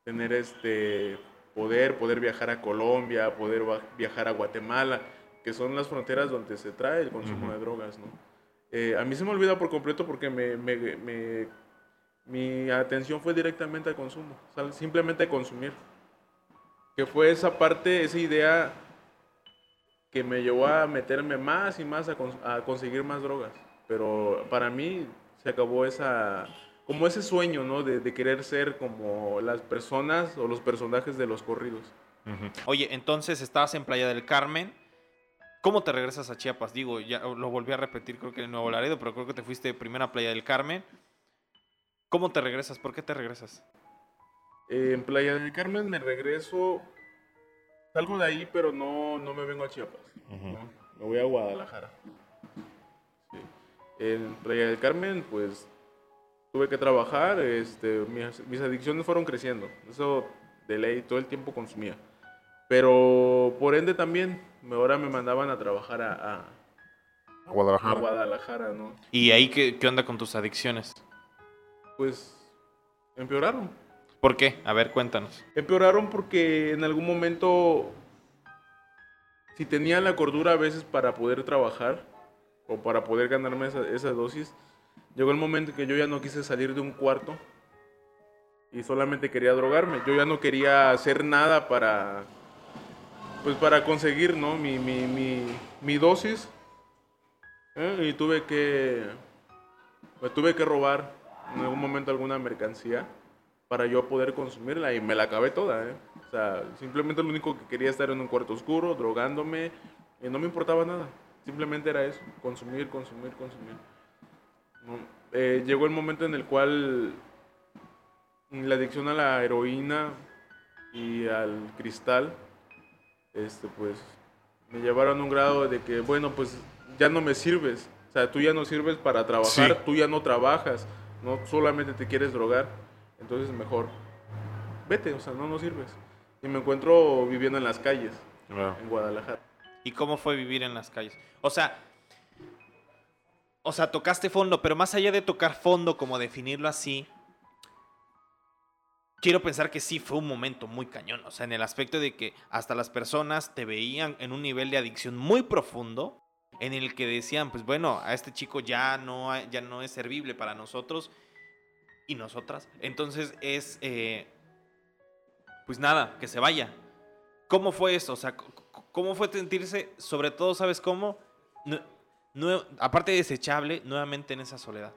S2: Tener este poder, poder viajar a Colombia, poder viajar a Guatemala que son las fronteras donde se trae el consumo
S3: Ujú.
S2: de drogas, ¿no? Eh, a mí se me olvida por completo porque me, me- me- mi atención fue directamente al consumo, o sea, simplemente a consumir. Que fue esa parte, esa idea que me llevó a meterme más y más a, cons- a conseguir más drogas. Pero para mí se acabó esa, como ese sueño, ¿no? De, de querer ser como las personas o los personajes de los corridos.
S3: Ujú.
S1: Oye, entonces estabas en Playa del Carmen. ¿Cómo te regresas a Chiapas? Digo, ya lo volví a repetir, creo que en Nuevo Laredo, pero creo que te fuiste primero a Playa del Carmen. ¿Cómo te regresas? ¿Por qué te regresas?
S2: Eh, en Playa del Carmen me regreso, salgo de ahí, pero no, no me vengo a Chiapas. Me voy a Guadalajara. Sí. En Playa del Carmen, pues tuve que trabajar, este, mis, mis adicciones fueron creciendo. Eso de ley todo el tiempo consumía. Pero por ende también, ahora me mandaban a trabajar a, a- a
S3: Guadalajara.
S2: Guadalajara, ¿no?
S1: ¿Y ahí qué, qué onda con tus adicciones?
S2: Pues empeoraron.
S1: ¿Por qué? A ver, cuéntanos.
S2: Empeoraron porque en algún momento, si tenía la cordura a veces para poder trabajar o para poder ganarme esa, esa dosis, llegó el momento que yo ya no quise salir de un cuarto y solamente quería drogarme. Yo ya no quería hacer nada para, pues para conseguir, ¿no? Mi, mi, mi, mi dosis. ¿eh? Y tuve que, me tuve que robar en algún momento alguna mercancía para yo poder consumirla y me la acabé toda, ¿eh? O sea, simplemente lo único que quería estar en un cuarto oscuro, drogándome, y no me importaba nada. Simplemente era eso, consumir, consumir, consumir. No, eh, llegó el momento en el cual la adicción a la heroína y al cristal, este, pues, me llevaron a un grado de que, bueno, pues, ya no me sirves. O sea, tú ya no sirves para trabajar,
S3: Sí.
S2: tú ya no trabajas, no solamente te quieres drogar. Entonces, mejor, vete, o sea, no, no sirves. Y me encuentro viviendo en las calles, en Guadalajara.
S1: ¿Y cómo fue vivir en las calles? O sea, o sea, tocaste fondo, pero más allá de tocar fondo, como definirlo así, quiero pensar que sí fue un momento muy cañón. O sea, en el aspecto de que hasta las personas te veían en un nivel de adicción muy profundo, en el que decían, pues bueno, a este chico ya no, ya no es servible para nosotros y nosotras. Entonces es, eh, pues nada, que se vaya. ¿Cómo fue eso? O sea, ¿cómo fue sentirse, sobre todo, ¿sabes cómo? Aparte de desechable, nuevamente en esa soledad.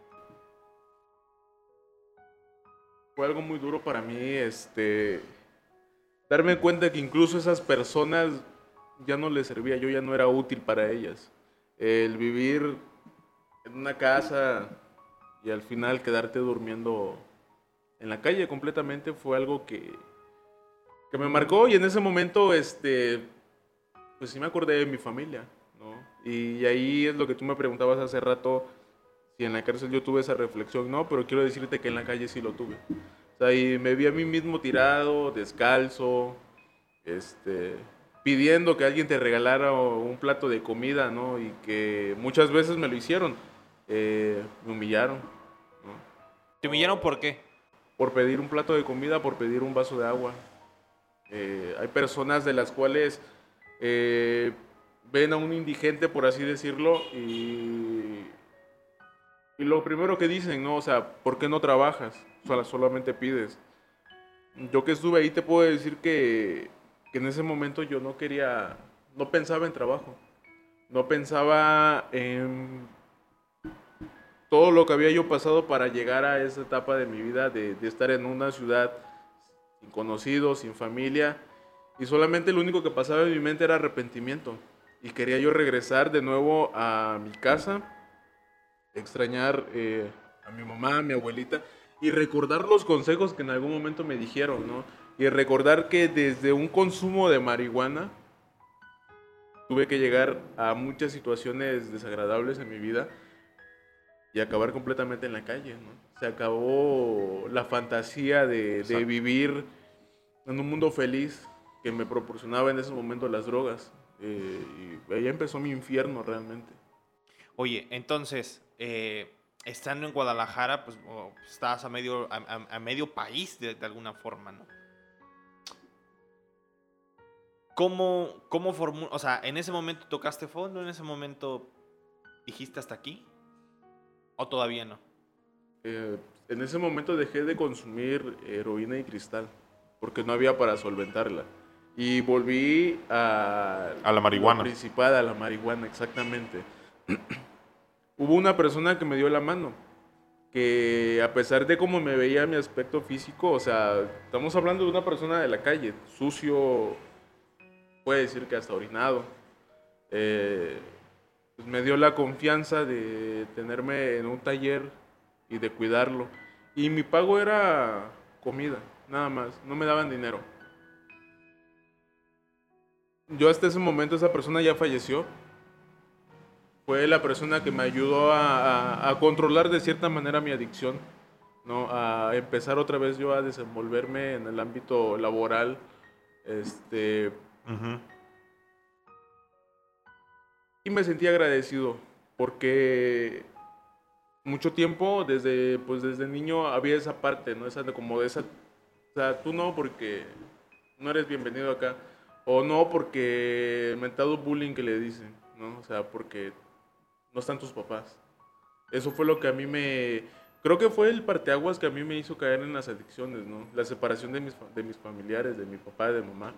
S2: Fue algo muy duro para mí, este, darme cuenta que incluso esas personas ya no les servía, yo ya no era útil para ellas. El vivir en una casa y al final quedarte durmiendo en la calle completamente fue algo que, que me marcó y en ese momento, este, pues sí me acordé de mi familia, ¿no? Y ahí es lo que tú me preguntabas hace rato, si en la cárcel yo tuve esa reflexión, no, pero quiero decirte que en la calle sí lo tuve. O sea, y me vi a mí mismo tirado, descalzo, este, pidiendo que alguien te regalara un plato de comida, ¿no? Y que muchas veces me lo hicieron. Eh, me humillaron. ¿no?
S1: ¿Te humillaron por qué?
S2: Por pedir un plato de comida, por pedir un vaso de agua. Eh, hay personas de las cuales eh, ven a un indigente, por así decirlo, y, y lo primero que dicen, ¿no? O sea, ¿por qué no trabajas? O solamente pides. Yo que estuve ahí te puedo decir que, que en ese momento yo no quería, no pensaba en trabajo. No pensaba en todo lo que había yo pasado para llegar a esa etapa de mi vida, de, de estar en una ciudad sin conocidos, sin familia, y solamente lo único que pasaba en mi mente era arrepentimiento. Y quería yo regresar de nuevo a mi casa, extrañar eh, a mi mamá, a mi abuelita, y recordar los consejos que en algún momento me dijeron, ¿no? Y recordar que desde un consumo de marihuana tuve que llegar a muchas situaciones desagradables en mi vida y acabar completamente en la calle, ¿no? Se acabó la fantasía de, de vivir en un mundo feliz que me proporcionaba en ese momento las drogas. Eh, y ahí empezó mi infierno realmente.
S1: Oye, entonces, eh, estando en Guadalajara, pues oh, estabas a medio, a, a- a medio país de, de alguna forma, ¿no? ¿Cómo, cómo formó, o sea, en ese momento tocaste fondo, en ese momento dijiste hasta aquí? ¿O todavía no?
S2: Eh, en ese momento dejé de consumir heroína y cristal porque no había para solventarla. Y volví a...
S3: A la marihuana.
S2: principal, a la marihuana, exactamente. Hubo una persona que me dio la mano, que a pesar de cómo me veía mi aspecto físico, o sea, estamos hablando de una persona de la calle, sucio, puede decir que hasta orinado, eh, pues me dio la confianza de tenerme en un taller y de cuidarlo. Y mi pago era comida, nada más, no me daban dinero. Yo hasta ese momento esa persona ya falleció. Fue la persona que me ayudó a, a- a controlar de cierta manera mi adicción, ¿no? A empezar otra vez yo a desenvolverme en el ámbito laboral, este,
S3: Ujú.
S2: Y me sentí agradecido porque mucho tiempo, desde, pues desde niño, había esa parte, ¿no? Esa de como de esa... O sea, tú no porque no eres bienvenido acá. O no porque mentado bullying que le dicen, ¿no? O sea, porque no están tus papás. Eso fue lo que a mí me... Creo que fue el parteaguas que a mí me hizo caer en las adicciones, ¿no? La separación de mis, de mis familiares, de mi papá y de mamá.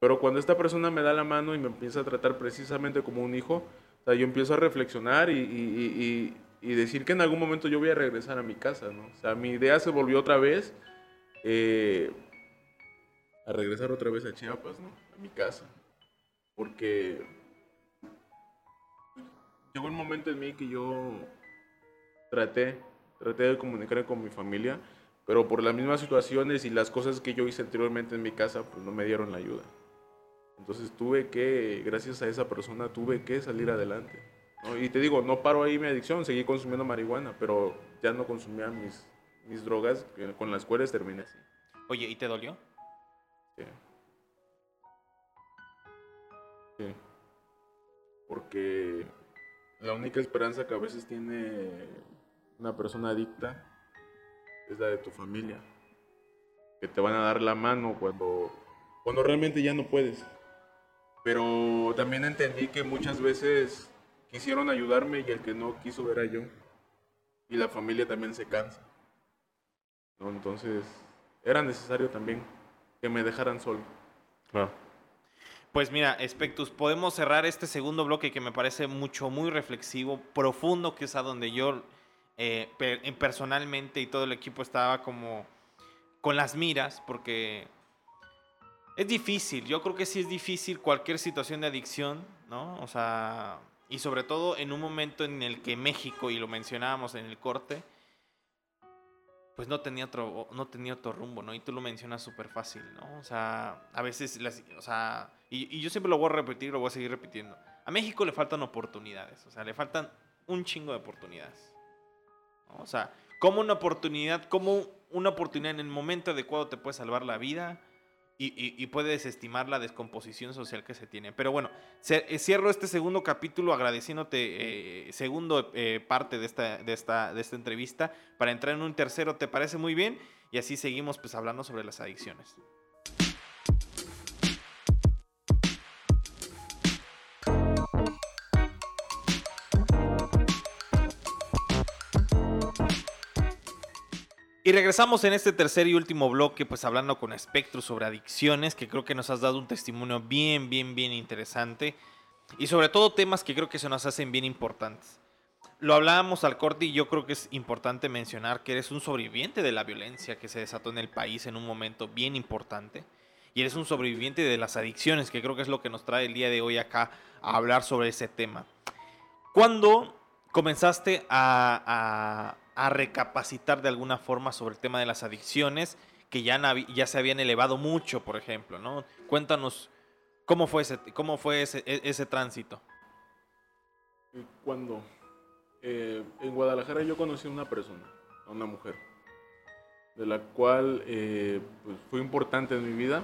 S2: Pero cuando esta persona me da la mano y me empieza a tratar precisamente como un hijo, o sea, yo empiezo a reflexionar y- y- y- y decir que en algún momento yo voy a regresar a mi casa, ¿no? O sea, mi idea se volvió otra vez eh, a regresar otra vez a Chiapas, ¿no? A mi casa. Porque llegó un momento en mí que yo traté, traté de comunicarme con mi familia, pero por las mismas situaciones y las cosas que yo hice anteriormente en mi casa, pues no me dieron la ayuda. Entonces tuve que, gracias a esa persona, tuve que salir adelante. ¿no? Y te digo, no paro ahí mi adicción, seguí consumiendo marihuana, pero ya no consumía mis, mis drogas con las cuales terminé así.
S1: Oye, ¿y te dolió?
S2: Sí. Sí. Porque la única esperanza que a veces tiene una persona adicta es la de tu familia. Que te van a dar la mano cuando, cuando realmente ya no puedes. Pero también entendí que muchas veces quisieron ayudarme y el que no quiso era yo. Y la familia también se cansa. Entonces era necesario también que me dejaran solo.
S3: Claro.
S1: Pues mira, Spectus, podemos cerrar este segundo bloque que me parece mucho, muy reflexivo, profundo, que es a donde yo eh, per- personalmente y todo el equipo estaba como con las miras, porque es difícil, yo creo que sí es difícil cualquier situación de adicción, ¿no? O sea, y sobre todo en un momento en el que México, y lo mencionábamos en el corte, pues no tenía otro, no tenía otro rumbo, ¿no? Y tú lo mencionas súper fácil, ¿no? O sea, a veces, las, o sea, y, y, yo siempre lo voy a repetir, lo voy a seguir repitiendo. A México le faltan oportunidades, o sea, le faltan un chingo de oportunidades. O sea, como una oportunidad, como una oportunidad en el momento adecuado te puede salvar la vida y, y, y puede desestimar la descomposición social que se tiene. Pero bueno, se, cierro este segundo capítulo agradeciéndote eh, segundo eh, parte de esta, de, esta, de esta entrevista para entrar en un tercero, ¿te parece muy bien? Y así seguimos pues hablando sobre las adicciones. Y regresamos en este tercer y último bloque, pues hablando con Espectro sobre adicciones, que creo que nos has dado un testimonio bien, bien, bien interesante. Y sobre todo temas que creo que se nos hacen bien importantes. Lo hablábamos al corte y yo creo que es importante mencionar que eres un sobreviviente de la violencia que se desató en el país en un momento bien importante. Y eres un sobreviviente de las adicciones, que creo que es lo que nos trae el día de hoy acá a hablar sobre ese tema. ¿Cuándo comenzaste a, a, a recapacitar de alguna forma sobre el tema de las adicciones que ya, ya se habían elevado mucho, por ejemplo, ¿no? Cuéntanos cómo fue ese, cómo fue ese, ese tránsito.
S2: Cuando eh, en Guadalajara yo conocí a una persona, a una mujer, de la cual eh, pues, fue importante en mi vida.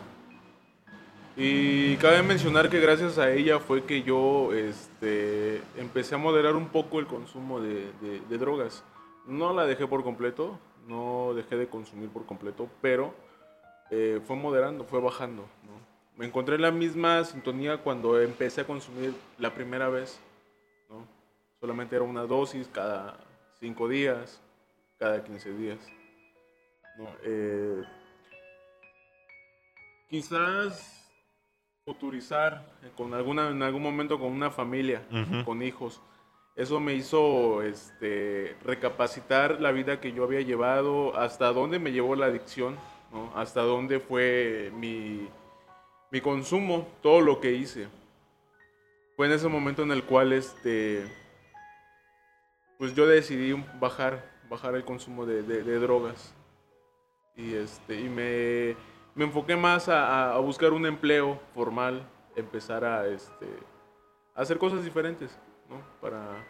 S2: Y cabe mencionar que gracias a ella fue que yo este, empecé a moderar un poco el consumo de drogas. No la dejé por completo, no dejé de consumir por completo, pero eh, fue moderando, fue bajando. ¿no? Me encontré en la misma sintonía cuando empecé a consumir la primera vez. ¿no? Solamente era una dosis cada 5 días, cada 15 días. ¿no? Eh, quizás futurizar con alguna, en algún momento con una familia, uh -huh. con hijos eso me hizo este, recapacitar la vida que yo había llevado, hasta dónde me llevó la adicción, hasta dónde fue mi, mi, consumo, todo lo que hice. Fue en ese momento en el cual este, pues yo decidí bajar, bajar el consumo de, drogas. Y, este, y me, me enfoqué más a, a, buscar un empleo formal, empezar a, este, a hacer cosas diferentes. ¿No? Para,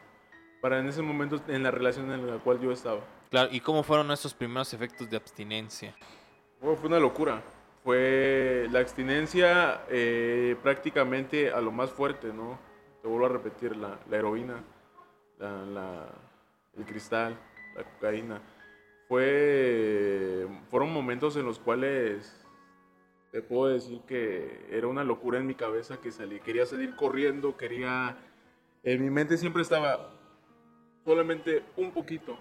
S2: para en ese momento en la relación en la cual yo estaba.
S1: Claro, ¿y cómo fueron esos primeros efectos de abstinencia?
S2: Oh, fue una locura. Fue la abstinencia eh, prácticamente a lo más fuerte, ¿no? Te vuelvo a repetir, la, la heroína, la, la, el cristal, la cocaína. Fue, fueron momentos en los cuales te puedo decir que era una locura en mi cabeza que salí. Quería salir corriendo, quería en mi mente siempre estaba solamente un poquito.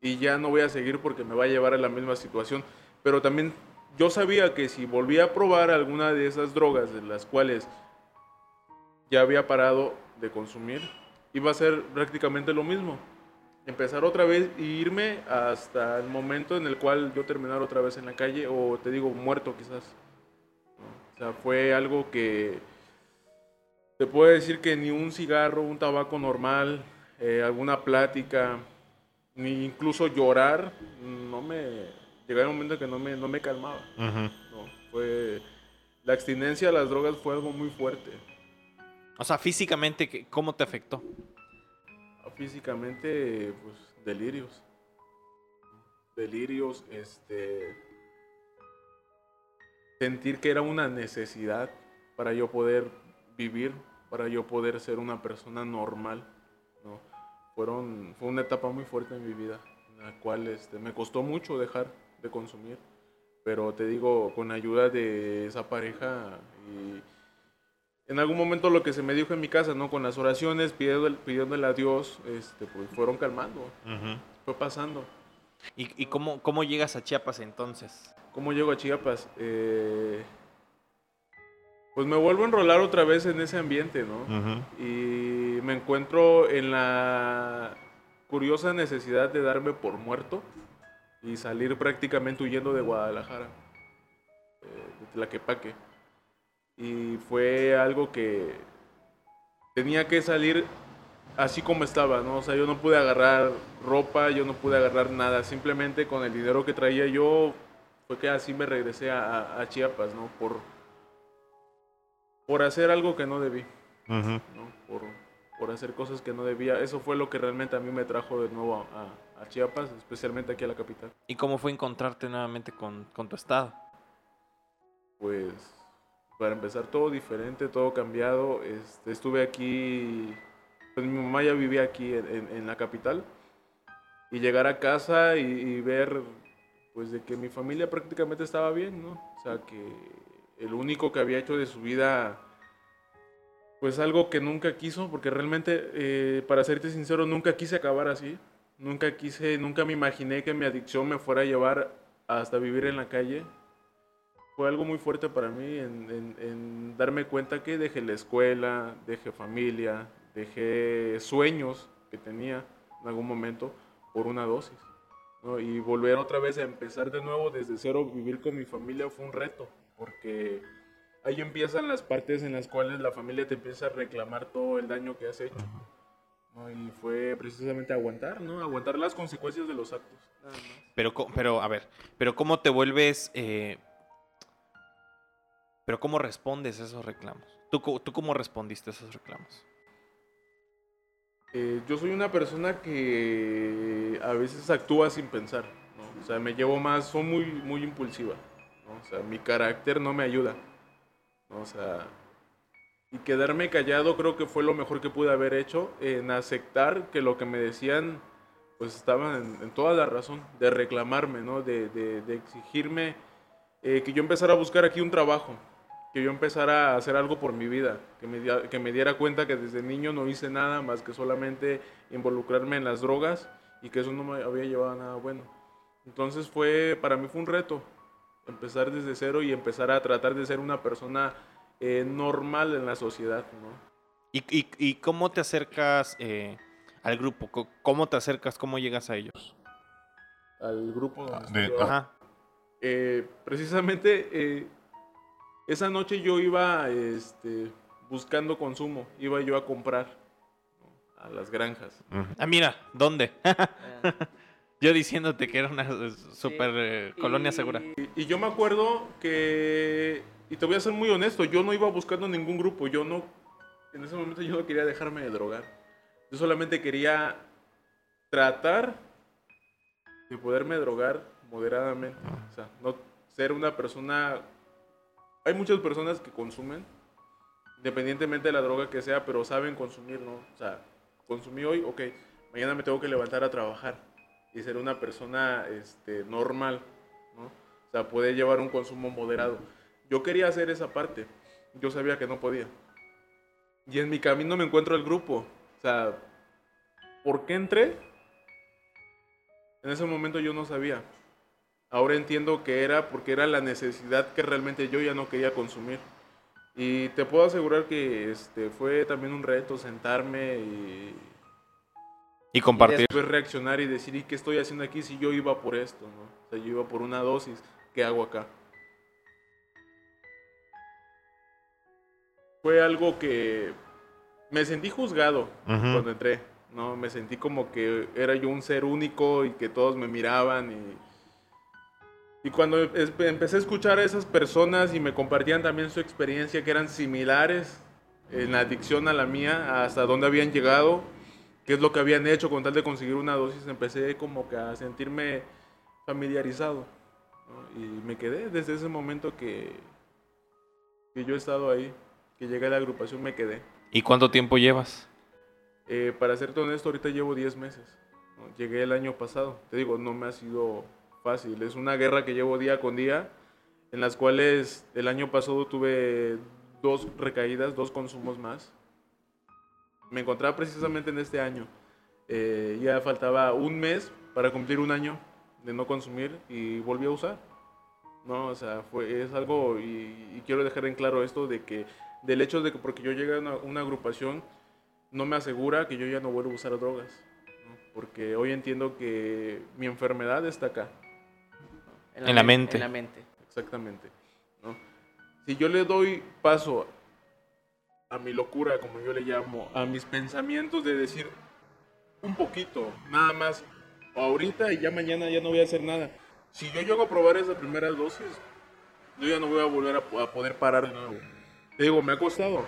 S2: Y ya no voy a seguir porque me va a llevar a la misma situación. Pero también yo sabía que si volvía a probar alguna de esas drogas de las cuales ya había parado de consumir, iba a ser prácticamente lo mismo. Empezar otra vez e irme hasta el momento en el cual yo terminar otra vez en la calle o te digo muerto quizás. O sea, fue algo que te puedo decir que ni un cigarro, un tabaco normal, eh, alguna plática, ni incluso llorar, no me. Llegaba un momento que no me, no me calmaba. Uh -huh. no, fue, la abstinencia a las drogas fue algo muy fuerte.
S1: O sea, físicamente, ¿cómo te afectó?
S2: Físicamente, pues, delirios. Delirios, este. Sentir que era una necesidad para yo poder vivir para yo poder ser una persona normal. ¿no? Fueron, fue una etapa muy fuerte en mi vida, en la cual este, me costó mucho dejar de consumir, pero te digo, con ayuda de esa pareja y en algún momento lo que se me dijo en mi casa, ¿no? con las oraciones, pidiéndole, pidiéndole a Dios, este, pues fueron calmando, uh -huh. fue pasando.
S1: ¿Y, y cómo, cómo llegas a Chiapas entonces?
S2: ¿Cómo llego a Chiapas? Eh, pues me vuelvo a enrolar otra vez en ese ambiente, ¿no? Uh -huh. Y me encuentro en la curiosa necesidad de darme por muerto y salir prácticamente huyendo de Guadalajara, eh, de Tlaquepaque. Y fue algo que tenía que salir así como estaba, ¿no? O sea, yo no pude agarrar ropa, yo no pude agarrar nada, simplemente con el dinero que traía yo fue que así me regresé a, a Chiapas, ¿no? Por, por hacer algo que no debí. ¿no? Por, por hacer cosas que no debía. Eso fue lo que realmente a mí me trajo de nuevo a, a- a Chiapas, especialmente aquí a la capital.
S1: ¿Y cómo fue encontrarte nuevamente con, con tu estado?
S2: Pues, para empezar, todo diferente, todo cambiado. Este, estuve aquí, pues mi mamá ya vivía aquí en, en- en la capital. Y llegar a casa y, y ver, pues, de que mi familia prácticamente estaba bien, ¿no? O sea, que el único que había hecho de su vida, pues, algo que nunca quiso, porque realmente, eh, para serte sincero, nunca quise acabar así. Nunca quise, nunca me imaginé que mi adicción me fuera a llevar hasta vivir en la calle fue algo muy fuerte para mí en, darme cuenta que dejé la escuela, dejé familia, dejé sueños que tenía en algún momento por una dosis. Y volver otra vez a empezar de nuevo desde cero, vivir con mi familia fue un reto, porque ahí empiezan las partes en las cuales la familia te empieza a reclamar todo el daño que has hecho. ¿no? Y fue precisamente aguantar, ¿no? Aguantar las consecuencias de los actos. nada más.
S1: Pero, pero a ver, pero ¿cómo te vuelves... eh, pero ¿cómo respondes a esos reclamos? ¿Tú, ¿Tú cómo respondiste a esos reclamos?
S2: Eh, yo soy una persona que a veces actúa sin pensar, ¿no? O sea, me llevo más, soy muy, muy impulsiva, mi carácter no me ayuda. O sea, y quedarme callado creo que fue lo mejor que pude haber hecho en aceptar que lo que me decían, pues estaba en, toda la razón, de reclamarme, ¿no? De, de- exigirme eh, que yo empezara a buscar aquí un trabajo, que yo empezara a hacer algo por mi vida, que me, que me diera cuenta que desde niño no hice nada más que solamente involucrarme en las drogas y que eso no me había llevado a nada bueno. Entonces fue, para mí fue un reto, empezar desde cero y empezar a tratar de ser una persona eh, normal en la sociedad, ¿no?
S1: ¿Y, y- y cómo te acercas eh, al grupo? ¿Cómo te acercas? ¿Cómo llegas a ellos?
S2: Al grupo
S3: Ah, de-.
S1: Ajá.
S2: Eh, precisamente eh, esa noche yo iba este, buscando consumo, iba yo a comprar ¿no? a las granjas.
S1: Ah, mira, ¿dónde?
S4: Ah,
S1: Yo diciéndote que era una super eh, colonia
S4: y-
S1: segura.
S2: Y, y yo me acuerdo que, y te voy a ser muy honesto, yo no iba buscando ningún grupo, yo no, en ese momento yo no quería dejarme de drogar. Yo solamente quería tratar de poderme drogar moderadamente. O sea, no ser una persona... Hay muchas personas que consumen, independientemente de la droga que sea, pero saben consumir, ¿no? O sea, consumí hoy, ok, mañana me tengo que levantar a trabajar y ser una persona este, normal, ¿no? O sea, poder llevar un consumo moderado. Yo quería hacer esa parte, yo sabía que no podía. Y en mi camino me encuentro el grupo. O sea, ¿por qué entré? En ese momento yo no sabía. Ahora entiendo que era porque era la necesidad que realmente yo ya no quería consumir. Y te puedo asegurar que este, fue también un reto sentarme y
S1: Y compartir.
S2: después reaccionar y decir, ¿y qué estoy haciendo aquí si yo iba por esto? ¿no? O sea, yo iba por una dosis, ¿qué hago acá? Fue algo que me sentí juzgado
S3: Ujú.
S2: cuando entré, ¿no? Me sentí como que era yo un ser único y que todos me miraban y... Y cuando empecé a escuchar a esas personas y me compartían también su experiencia, que eran similares en la adicción a la mía, hasta dónde habían llegado, qué es lo que habían hecho con tal de conseguir una dosis, empecé como que a sentirme familiarizado. ¿no? Y me quedé desde ese momento que, que yo he estado ahí, que llegué a la agrupación, me quedé.
S1: ¿Y cuánto tiempo llevas?
S2: Eh, para serte honesto, ahorita llevo 10 meses. ¿no? Llegué el año pasado. Te digo, no me ha sido fácil. Es una guerra que llevo día con día, en las cuales el año pasado tuve dos recaídas, dos consumos más. Me encontraba precisamente en este año. Eh, ya faltaba un mes para cumplir un año de no consumir y volví a usar. No, o sea, fue, es algo, y, y quiero dejar en claro esto, de que del hecho de que porque yo llegué a una, una agrupación, no me asegura que yo ya no vuelvo a usar drogas. ¿no? Porque hoy entiendo que mi enfermedad está acá.
S1: En la
S4: men-
S1: mente.
S4: En la mente.
S2: Exactamente. ¿no? Si yo le doy paso a mi locura, como yo le llamo, a mis pensamientos de decir un poquito, nada más, ahorita y ya mañana ya no voy a hacer nada. Si yo llego a probar esas primeras dosis, yo ya no voy a volver a, poder parar de nuevo. Te digo, me ha costado.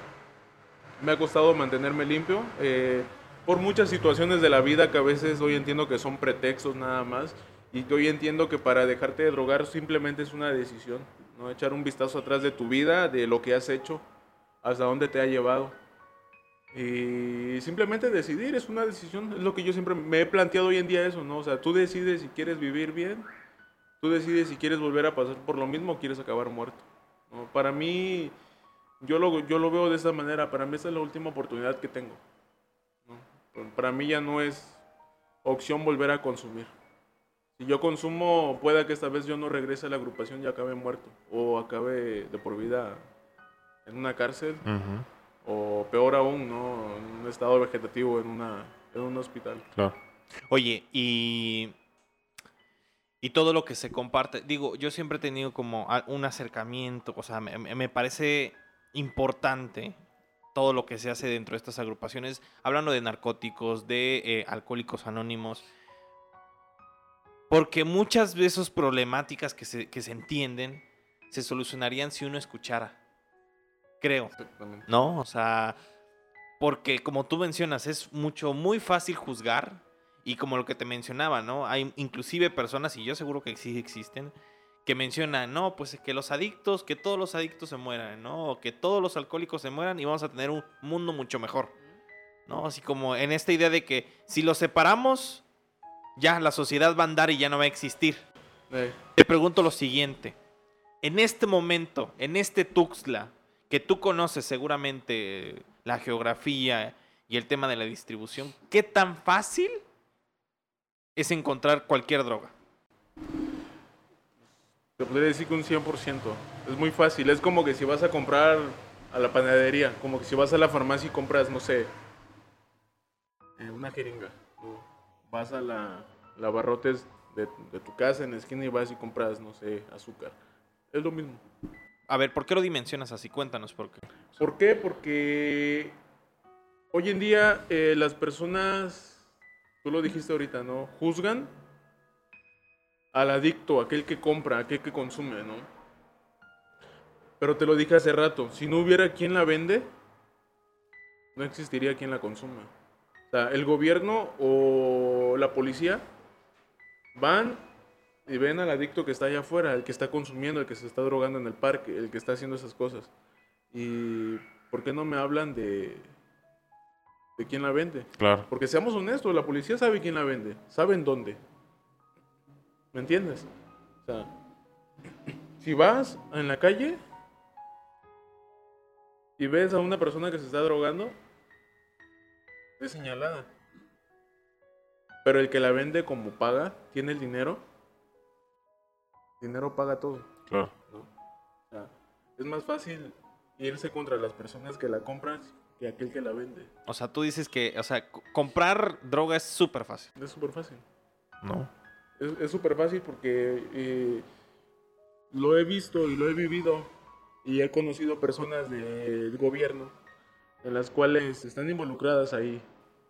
S2: Me ha costado mantenerme limpio. eh, por muchas situaciones de la vida que a veces hoy entiendo que son pretextos nada más. Y que hoy entiendo que para dejarte de drogar simplemente es una decisión. ¿no? Echar un vistazo atrás de tu vida, de lo que has hecho, hasta dónde te ha llevado. Y simplemente decidir es una decisión. Es lo que yo siempre me he planteado hoy en día eso, ¿no? O sea, tú decides si quieres vivir bien. Tú decides si quieres volver a pasar por lo mismo o quieres acabar muerto. Para mí, yo lo, yo lo veo de esa manera. Para mí esa es la última oportunidad que tengo. Para mí ya no es opción volver a consumir. Si yo consumo, pueda que esta vez yo no regrese a la agrupación y acabe muerto. O acabe de por vida en una cárcel. O peor aún, ¿no? En un estado vegetativo, en, una, en un hospital.
S3: Claro.
S1: Oye, y. Y todo lo que se comparte. Digo, yo siempre he tenido como un acercamiento. O sea, me, me- me parece importante todo lo que se hace dentro de estas agrupaciones. Hablando de narcóticos, de eh, alcohólicos anónimos. Porque muchas de esas problemáticas que se, que se entienden se solucionarían si uno escuchara. Creo. ¿no? O sea, porque como tú mencionas, es mucho, muy fácil juzgar y como lo que te mencionaba, ¿no? Hay inclusive personas, y yo seguro que sí existen, que mencionan, no, pues que los adictos, que todos los adictos se mueran, ¿no? O que todos los alcohólicos se mueran y vamos a tener un mundo mucho mejor, ¿no? Así como en esta idea de que si los separamos, ya la sociedad va a andar y ya no va a existir. Te pregunto lo siguiente. En este momento, en este Tuxtla, que tú conoces seguramente la geografía y el tema de la distribución, ¿qué tan fácil es encontrar cualquier droga?
S2: te podría decir que un 100%. Es muy fácil. Es como que si vas a comprar a la panadería, como que si vas a la farmacia y compras, no sé, eh, una jeringa. Vas a la, la barrotes de, de tu casa en la esquina y vas y compras, no sé, azúcar. Es lo mismo.
S1: A ver, ¿por qué lo dimensionas así? Cuéntanos por qué.
S2: ¿Por qué? Porque hoy en día eh, las personas, tú lo dijiste ahorita, ¿no? Juzgan al adicto, aquel que compra, aquel que consume, ¿no? Pero te lo dije hace rato, si no hubiera quien la vende, no existiría quien la consuma. O sea, el gobierno o la policía van y ven al adicto que está allá afuera, el que está consumiendo, el que se está drogando en el parque, el que está haciendo esas cosas. ¿Y por qué no me hablan de, de quién la vende?
S3: Claro.
S2: Porque seamos honestos, la policía sabe quién la vende, saben dónde. ¿Me entiendes? O sea, si vas en la calle y ves a una persona que se está drogando, es señalada. Pero el que la vende como paga, tiene el dinero, dinero paga todo.
S3: Claro.
S2: ¿no? O sea, es más fácil irse contra las personas que la compran que aquel que la vende.
S1: O sea, tú dices que, o sea, comprar droga es súper fácil.
S2: Es súper fácil.
S3: No.
S2: Es súper fácil porque eh, lo he visto y lo he vivido y he conocido personas del gobierno en las cuales están involucradas ahí.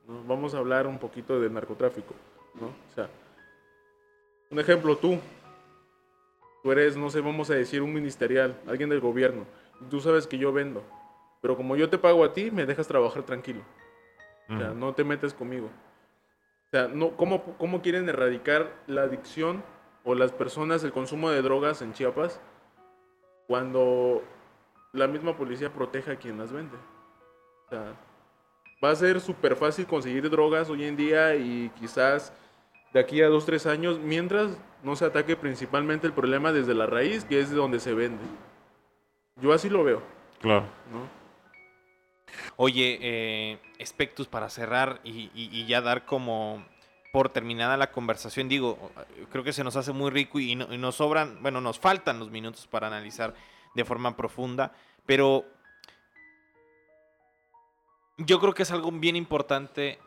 S2: ¿no? Vamos a hablar un poquito del narcotráfico. ¿no? O sea, un ejemplo, tú. Tú eres, no sé, vamos a decir, un ministerial, alguien del gobierno. y Tú sabes que yo vendo. Pero como yo te pago a ti, me dejas trabajar tranquilo. O sea,
S3: Ujú.
S2: no te metes conmigo. O sea, no, ¿cómo, ¿cómo quieren erradicar la adicción o las personas, el consumo de drogas en Chiapas cuando la misma policía protege a quien las vende? O sea, va a ser súper fácil conseguir drogas hoy en día y quizás de aquí a dos, tres años, mientras no se ataque principalmente el problema desde la raíz, que es de donde se vende. Yo así lo veo,
S3: Claro.
S2: ¿no?
S1: Oye, eh, Spectus, para cerrar y, y- y ya dar como por terminada la conversación, digo, creo que se nos hace muy rico y, no- y nos sobran, bueno, nos faltan los minutos para analizar de forma profunda, pero yo creo que es algo bien importante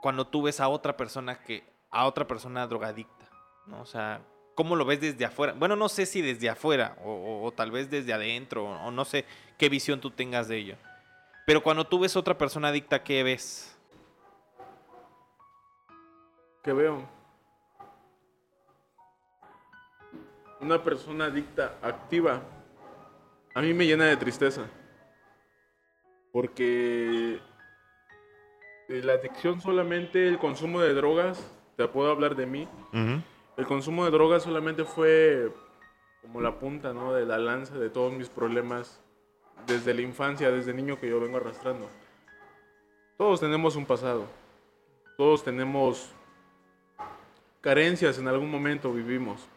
S1: cuando tú ves a otra persona que, a otra persona drogadicta, ¿no? O sea, ¿cómo lo ves desde afuera? Bueno, no sé si desde afuera o, o- tal vez desde adentro, o, o no sé qué visión tú tengas de ello. Pero cuando tú ves otra persona adicta, ¿qué ves?
S2: ¿Qué veo? Una persona adicta, activa, a mí me llena de tristeza. Porque la adicción solamente, el consumo de drogas, te puedo hablar de mí, el consumo de drogas solamente fue como la punta, ¿no? De la lanza de todos mis problemas desde la infancia, desde niño que yo vengo arrastrando. Todos tenemos un pasado. Todos tenemos carencias en algún momento vivimos.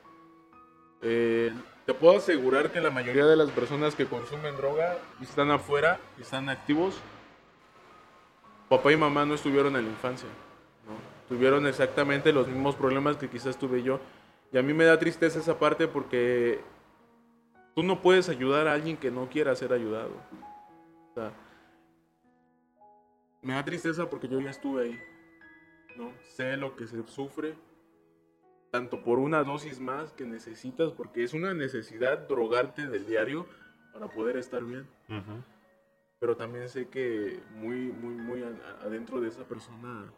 S2: Eh, te puedo asegurar que la mayoría de las personas que consumen droga y están afuera y están activos, papá y mamá no estuvieron en la infancia. Tuvieron exactamente los mismos problemas que quizás tuve yo. Y a mí me da tristeza esa parte porque tú no puedes ayudar a alguien que no quiera ser ayudado. me da tristeza porque yo ya estuve ahí. ¿no? Sé lo que se sufre, tanto por una dosis más que necesitas, porque es una necesidad drogarte del diario para poder estar bien. Pero también sé que muy, muy, muy adentro de esa persona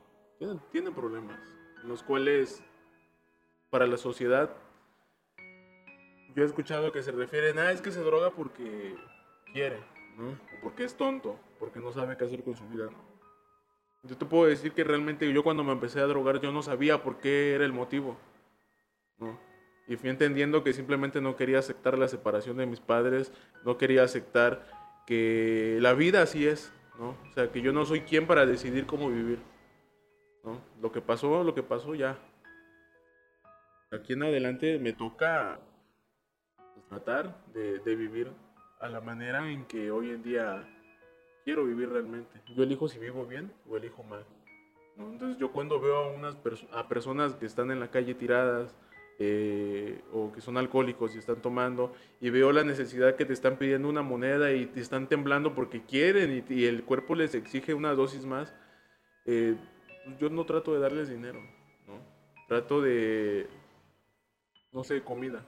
S2: tiene, problemas, los cuales para la sociedad yo he escuchado que se refieren a ah, es que se droga porque quiere, ¿no? Porque es tonto, porque no sabe qué hacer con su vida. Yo te puedo decir que realmente yo cuando me empecé a drogar yo no sabía por qué era el motivo. Y fui entendiendo que simplemente no quería aceptar la separación de mis padres, no quería aceptar que la vida así es, ¿no? O sea, que yo no soy quien para decidir cómo vivir, ¿no? Lo que pasó, lo que pasó ya. Aquí en adelante me toca pues, tratar de, vivir a la manera en que hoy en día quiero vivir realmente. Yo elijo si vivo bien o elijo mal. Entonces yo cuando veo a, unas a personas que están en la calle tiradas, eh, o que son alcohólicos y están tomando y veo la necesidad que te están pidiendo una moneda y te están temblando porque quieren y, el cuerpo les exige una dosis más, eh, yo no trato de darles dinero, ¿no? trato de, no sé, comida.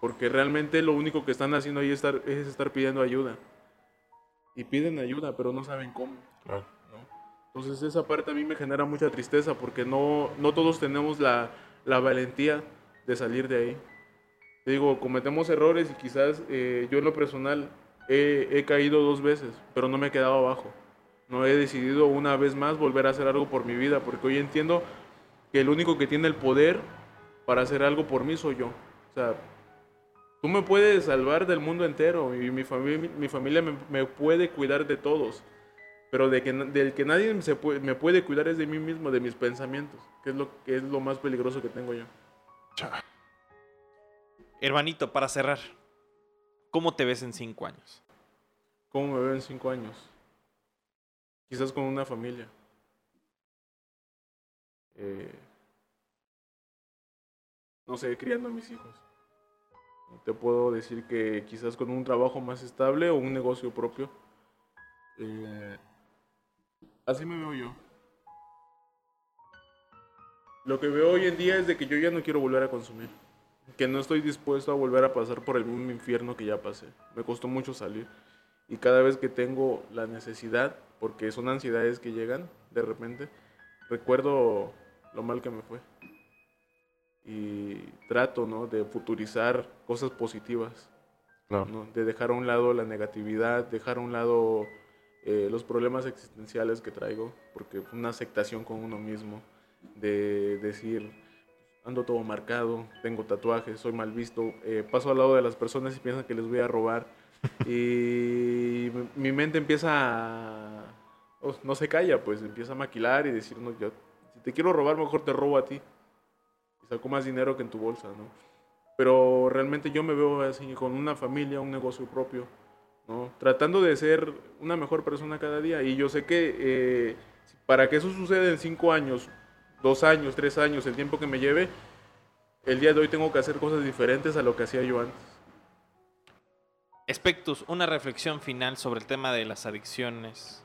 S2: Porque realmente lo único que están haciendo ahí es estar, es estar pidiendo ayuda. Y piden ayuda, pero no saben cómo. Entonces esa parte a mí me genera mucha tristeza porque no, no todos tenemos la, la valentía de salir de ahí. digo, cometemos errores y quizás eh, yo en lo personal he, caído dos veces, pero no me he quedado abajo. No he decidido una vez más volver a hacer algo por mi vida, porque hoy entiendo que el único que tiene el poder para hacer algo por mí soy yo. O sea, tú me puedes salvar del mundo entero y mi, familia, mi familia me, puede cuidar de todos, pero de que, del que nadie se me puede cuidar es de mí mismo, de mis pensamientos que es lo, que es lo más peligroso que tengo yo.
S1: Hermanito, para cerrar, ¿cómo te ves en cinco años?
S2: ¿Cómo me veo en cinco años? Quizás con una familia. Eh, no sé, criando a mis hijos. Te puedo decir que quizás con un trabajo más estable o un negocio propio. Eh, así me veo yo. Lo que veo hoy en día es de que yo ya no quiero volver a consumir. Que no estoy dispuesto a volver a pasar por el mismo infierno que ya pasé. Me costó mucho salir. Y cada vez que tengo la necesidad, porque son ansiedades que llegan de repente, recuerdo lo mal que me fue. Y trato ¿no? de futurizar cosas positivas. De dejar a un lado la negatividad, dejar a un lado eh, los problemas existenciales que traigo, porque una aceptación con uno mismo de decir, ando todo marcado, tengo tatuajes, soy mal visto, eh, paso al lado de las personas y piensan que les voy a robar. y mi mente empieza a... no se calla, pues empieza a maquilar y decir, no, yo, si te quiero robar, mejor te robo a ti. Y saco más dinero que en tu bolsa, ¿no? Pero realmente yo me veo así, con una familia, un negocio propio, ¿no? Tratando de ser una mejor persona cada día. Y yo sé que eh, para que eso suceda en cinco años, dos años, tres años, el tiempo que me lleve, el día de hoy tengo que hacer cosas diferentes a lo que hacía yo antes.
S1: Espectus, una reflexión final sobre el tema de las adicciones,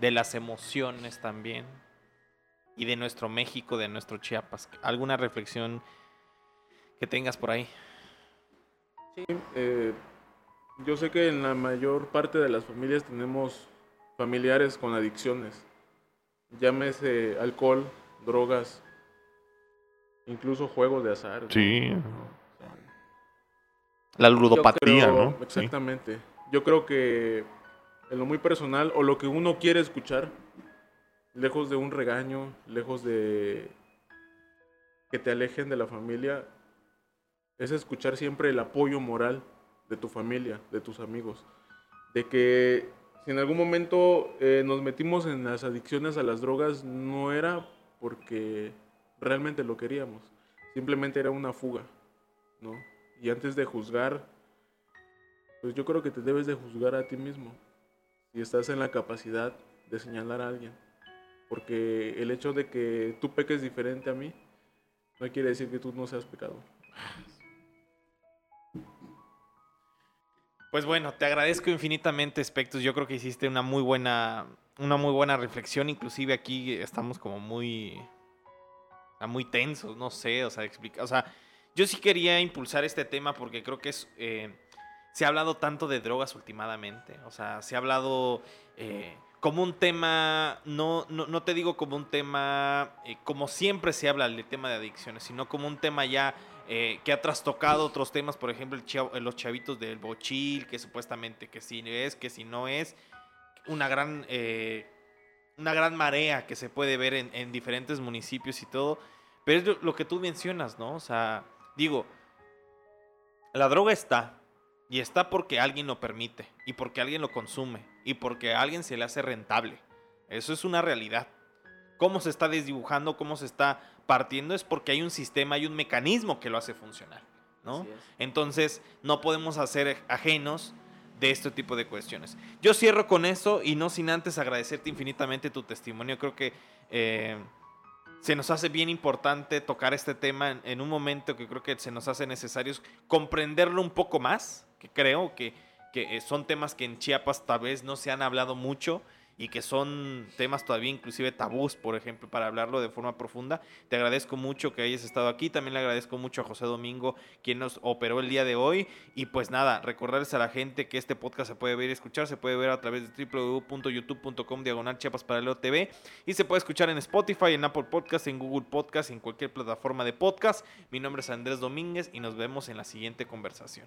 S1: de las emociones también, y de nuestro México, de nuestro Chiapas. ¿Alguna reflexión que tengas por ahí?
S2: Sí, eh, yo sé que en la mayor parte de las familias tenemos familiares con adicciones. Llámese alcohol, drogas, incluso juegos de azar.
S3: Sí.
S1: La
S3: ludopatía,
S2: creo-
S3: ¿no? Sí.
S2: Exactamente. Yo creo que en lo muy personal o lo que uno quiere escuchar, lejos de un regaño, lejos de que te alejen de la familia, es escuchar siempre el apoyo moral de tu familia, de tus amigos. De que si en algún momento eh, nos metimos en las adicciones a las drogas, no era porque realmente lo queríamos, simplemente era una fuga, ¿no? Y antes de juzgar, pues yo creo que te debes de juzgar a ti mismo, si estás en la capacidad de señalar a alguien. Porque el hecho de que tú peques diferente a mí, no quiere decir que tú no seas pecado.
S1: Pues bueno, te agradezco infinitamente, Spectus. Yo creo que hiciste una muy buena, una muy buena reflexión. Inclusive aquí estamos como muy, muy tensos, no sé, o sea, explica, o sea, yo sí quería impulsar este tema porque creo que es, eh, se ha hablado tanto de drogas últimamente, o sea, se ha hablado eh, como un tema, no, no, te digo como un tema, eh, como siempre se habla del tema de adicciones, sino como un tema ya eh, que ha trastocado otros temas, por ejemplo, los chavitos del bochil, que supuestamente que sí es, que si no es, una gran, una gran marea que se puede ver en, en diferentes municipios y todo, pero es lo que tú mencionas, ¿no? O sea, digo, la droga está, y está porque alguien lo permite, y porque alguien lo consume, y porque a alguien se le hace rentable. Eso es una realidad. Cómo se está desdibujando, cómo se está partiendo, es porque hay un sistema, hay un mecanismo que lo hace funcionar, ¿no? Entonces, no podemos hacer ajenos de este tipo de cuestiones. Yo cierro con eso y no sin antes agradecerte infinitamente tu testimonio. Creo que eh, se nos hace bien importante tocar este tema en, en un momento que creo que se nos hace necesario comprenderlo un poco más, que creo que, que eh, son temas que en Chiapas tal vez no se han hablado mucho y que son temas todavía inclusive tabús, por ejemplo, para hablarlo de forma profunda. Te agradezco mucho que hayas estado aquí, también le agradezco mucho a José Domingo, quien nos operó el día de hoy. Y pues nada, recordarles a la gente que este podcast se puede ver y escuchar, se puede ver a través de www.youtube.com diagonal chiapas paralelo TV y se puede escuchar en Spotify, en Apple Podcast, en Google Podcast, en cualquier plataforma de podcast. Mi nombre es Andrés Domínguez y nos vemos en la siguiente conversación.